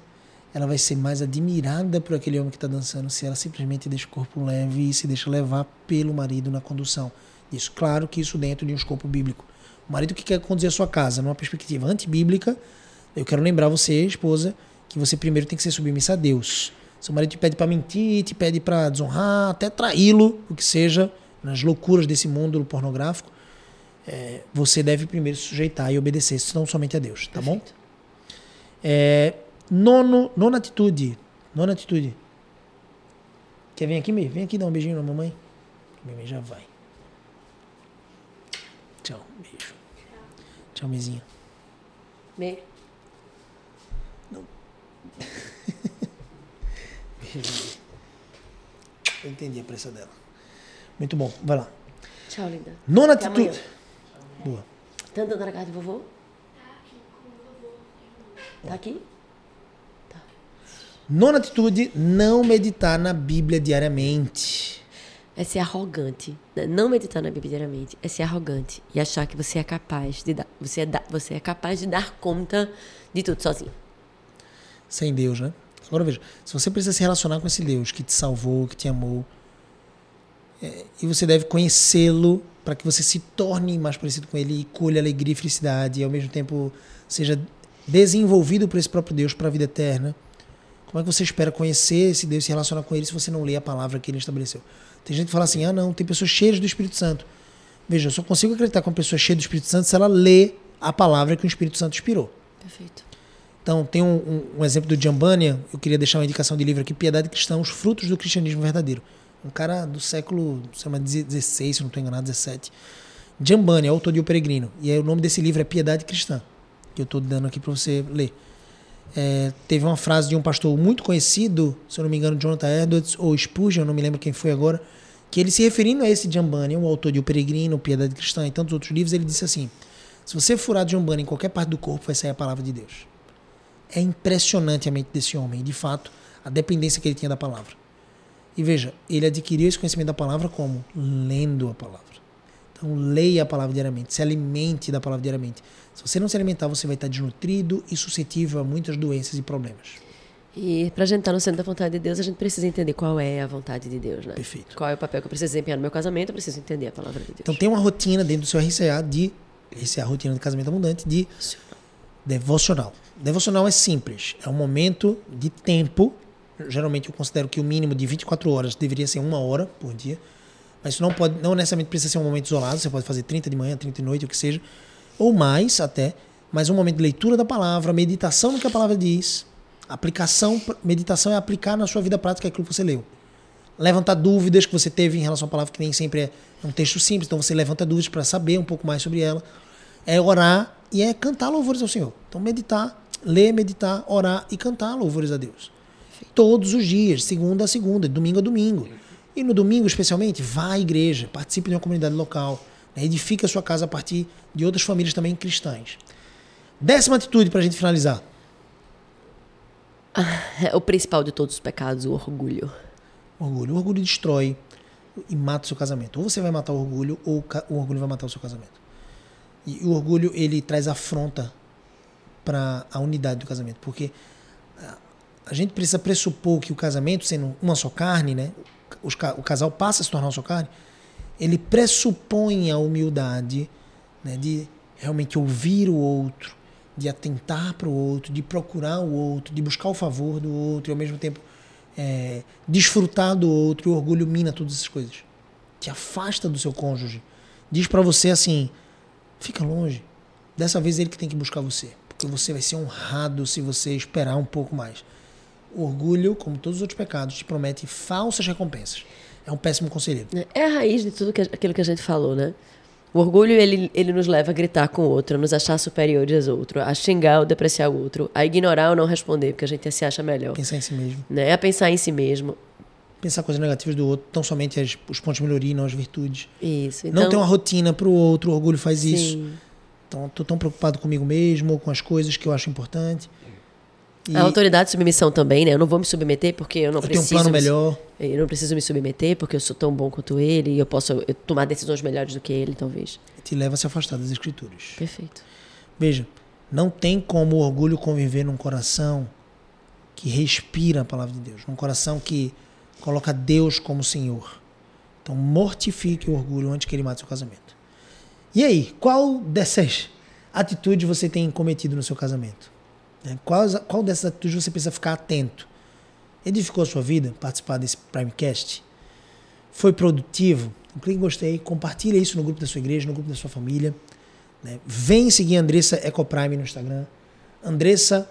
Speaker 1: ela vai ser mais admirada por aquele homem que está dançando se ela simplesmente deixa o corpo leve e se deixa levar pelo marido na condução. Isso, claro que isso dentro de um escopo bíblico. O marido que quer conduzir a sua casa numa perspectiva antibíblica, eu quero lembrar você, esposa, que você primeiro tem que ser submissa a Deus. Seu marido te pede para mentir, te pede para desonrar, até traí-lo, o que seja, nas loucuras desse mundo pornográfico. é, você deve primeiro se sujeitar e obedecer, não somente a Deus, tá bom? É, nono, nona atitude. Nona atitude. Quer vir aqui, Mir? Vem aqui dar um beijinho na mamãe. Minha já vai. Tchau, beijo. Tchau, mesinha.
Speaker 2: Beijo.
Speaker 1: Beijo. Eu entendi a pressa dela. Muito bom, vai lá.
Speaker 2: Tchau, linda.
Speaker 1: Nona
Speaker 2: Até
Speaker 1: atitude.
Speaker 2: amanhã.
Speaker 1: Boa.
Speaker 2: Tá andando na casa do vovô? Tá aqui?
Speaker 1: Nona atitude, não meditar na Bíblia diariamente.
Speaker 2: É ser arrogante. Não meditar na Bíblia diariamente. É ser arrogante. E achar que você é capaz de dar. Você é, da- você é capaz de dar conta de tudo sozinho.
Speaker 1: Sem Deus, né? Agora veja, se você precisa se relacionar com esse Deus que te salvou, que te amou, é, e você deve conhecê-lo para que você se torne mais parecido com ele e colhe alegria e felicidade, e ao mesmo tempo seja desenvolvido por esse próprio Deus para a vida eterna. Como é que você espera conhecer esse Deus e se relacionar com ele se você não lê a palavra que ele estabeleceu? Tem gente que fala assim: ah, não, tem pessoas cheias do Espírito Santo. Veja, eu só consigo acreditar que uma pessoa cheia do Espírito Santo se ela lê a palavra que o Espírito Santo inspirou.
Speaker 2: Perfeito.
Speaker 1: Então, tem um, um- um exemplo do Jambania, eu queria deixar uma indicação de livro aqui, Piedade Cristã, Os Frutos do Cristianismo Verdadeiro. Um cara do século, se chama 16, se não estou enganado, 17. Jambania, autor de O Peregrino. E aí, o nome desse livro é Piedade Cristã, que eu estou dando aqui para você ler. É, teve uma frase de um pastor muito conhecido, se eu não me engano, Jonathan Edwards ou Spurgeon, eu não me lembro quem foi agora, que ele se referindo a esse Jambania, o autor de O Peregrino, Piedade Cristã e tantos outros livros, ele disse assim, se você furar Jambania em qualquer parte do corpo, vai sair a palavra de Deus. É impressionante a mente desse homem, de fato, a dependência que ele tinha da palavra. E veja, ele adquiriu esse conhecimento da palavra como? Lendo a palavra. Então, leia a palavra diariamente, se alimente da palavra diariamente. Se você não se alimentar, você vai estar desnutrido e suscetível a muitas doenças e problemas.
Speaker 2: E pra gente estar no centro da vontade de Deus, a gente precisa entender qual é a vontade de Deus, né?
Speaker 1: Perfeito.
Speaker 2: Qual é o papel que eu preciso desempenhar no meu casamento, eu preciso entender a palavra de Deus.
Speaker 1: Então, tem uma rotina dentro do seu RCA de. RCA, rotina do casamento abundante, de devocional. Devocional é simples, é um momento de tempo. Geralmente eu considero que o mínimo de 24 horas deveria ser uma hora por dia. Mas isso não pode, não necessariamente precisa ser um momento isolado, você pode fazer 30 de manhã, 30 de noite, o que seja, ou mais até, mas um momento de leitura da palavra, meditação no que a palavra diz, aplicação, meditação é aplicar na sua vida prática aquilo que você leu. Levantar dúvidas que você teve em relação à palavra, que nem sempre é um texto simples, então você levanta dúvidas para saber um pouco mais sobre ela. É orar e é cantar louvores ao Senhor. Então meditar, ler, meditar, orar e cantar louvores a Deus. Todos os dias, segunda a segunda, domingo a domingo. E no domingo, especialmente, vá à igreja, participe de uma comunidade local, né? edifique a sua casa a partir de outras famílias também cristãs. Décima atitude para a gente finalizar.
Speaker 2: É o principal de todos os pecados, o orgulho.
Speaker 1: Orgulho. O orgulho destrói e mata o seu casamento. Ou você vai matar o orgulho, ou o o orgulho vai matar o seu casamento. E o orgulho, ele traz afronta para a unidade do casamento. Porque a- gente precisa pressupor que o casamento, sendo uma só carne, né? o casal passa a se tornar uma só carne, ele pressupõe a humildade né? de realmente ouvir o outro, de atentar para o outro, de procurar o outro, de buscar o favor do outro e ao mesmo tempo é, desfrutar do outro. E o orgulho mina todas essas coisas. Te afasta do seu cônjuge. Diz para você assim: fica longe. Dessa vez é ele que tem que buscar você. Porque você vai ser honrado se você esperar um pouco mais. O orgulho, como todos os outros pecados, te promete falsas recompensas. É um péssimo conselheiro.
Speaker 2: É a raiz de tudo que, aquilo que a gente falou, né? O orgulho, ele, ele nos leva a gritar com o outro, a nos achar superiores ao outro, a xingar ou depreciar o outro, a ignorar ou não responder, porque a gente se acha melhor.
Speaker 1: Pensar em si mesmo.
Speaker 2: Né? A pensar em si mesmo.
Speaker 1: Pensar coisas negativas do outro, tão somente as- os pontos de melhoria não as virtudes.
Speaker 2: Isso. Então,
Speaker 1: não ter uma rotina pro outro, o orgulho faz isso.
Speaker 2: sim.
Speaker 1: Então, tô tão preocupado comigo mesmo, ou com as coisas que eu acho importante. E
Speaker 2: A autoridade e submissão também, né? Eu não vou me submeter porque eu não
Speaker 1: eu tenho
Speaker 2: preciso.
Speaker 1: um plano
Speaker 2: me-
Speaker 1: melhor.
Speaker 2: Eu não preciso me submeter porque eu sou tão bom quanto ele e eu posso eu tomar decisões melhores do que ele, talvez.
Speaker 1: Te leva a se afastar das escrituras.
Speaker 2: Perfeito.
Speaker 1: Veja, não tem como o orgulho conviver num coração que respira a palavra de Deus, num coração que coloca Deus como Senhor. Então mortifique o orgulho antes que ele mate seu casamento. E aí, qual dessas atitudes você tem cometido no seu casamento? Né? Qual, dessas atitudes você precisa ficar atento? Edificou a sua vida participar desse Primecast? Foi produtivo? Clique em gostei, compartilha isso no grupo da sua igreja, no grupo da sua família. né? Vem seguir a Andressa Ecoprime no Instagram. Andressa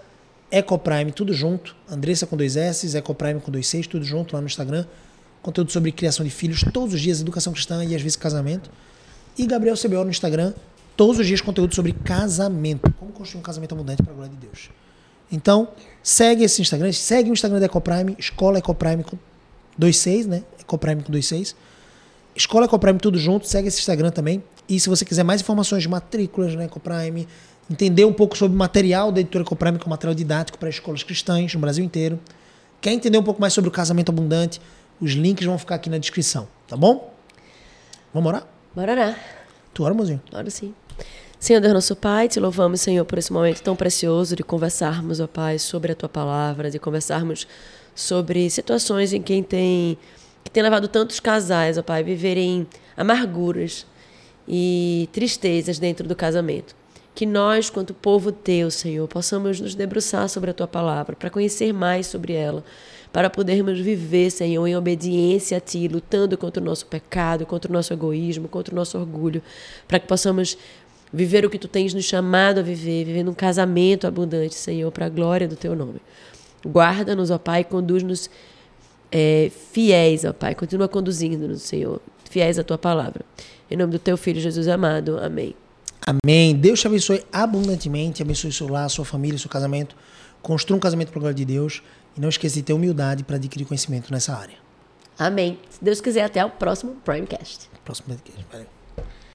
Speaker 1: Ecoprime, tudo junto. Andressa com dois S, Ecoprime com dois Cs, tudo junto lá no Instagram. conteúdo sobre criação de filhos todos os dias, educação cristã e às vezes casamento. E Gabriel CBO no Instagram, todos os dias conteúdo sobre casamento, como construir um casamento abundante para a glória de Deus. Então, segue esse Instagram, segue o Instagram da Ecoprime, Escola Ecoprime com 26, né? Ecoprime com 26. Escola Ecoprime tudo junto, segue esse Instagram também. E se você quiser mais informações de matrículas na Ecoprime, entender um pouco sobre o material da editora Ecoprime, que é um material didático para escolas cristãs no Brasil inteiro, quer entender um pouco mais sobre o casamento abundante, os links vão ficar aqui na descrição, tá bom? Vamos orar?
Speaker 2: Bora orar.
Speaker 1: Tu ora, mozinho?
Speaker 2: Ora sim. Senhor Deus nosso Pai, te louvamos, Senhor, por esse momento tão precioso de conversarmos, ó Pai, sobre a tua palavra, de conversarmos sobre situações em quem tem que tem levado tantos casais, ó Pai, a viverem amarguras e tristezas dentro do casamento. Que nós, quanto povo teu, Senhor, possamos nos debruçar sobre a tua palavra, para conhecer mais sobre ela, para podermos viver, Senhor, em obediência a Ti, lutando contra o nosso pecado, contra o nosso egoísmo, contra o nosso orgulho, para que possamos viver o que Tu tens nos chamado a viver, vivendo um casamento abundante, Senhor, para a glória do Teu nome. Guarda-nos, ó Pai, conduz-nos é, fiéis, ó Pai, continua conduzindo-nos, Senhor, fiéis à Tua palavra. Em nome do Teu Filho Jesus amado. Amém.
Speaker 1: Amém. Deus te abençoe abundantemente, abençoe seu lar, sua família, seu casamento. Construa um casamento para a glória de Deus. E não esqueça de ter humildade para adquirir conhecimento nessa área.
Speaker 2: Amém. Se Deus quiser, até o próximo Primecast.
Speaker 1: Próximo podcast. Valeu.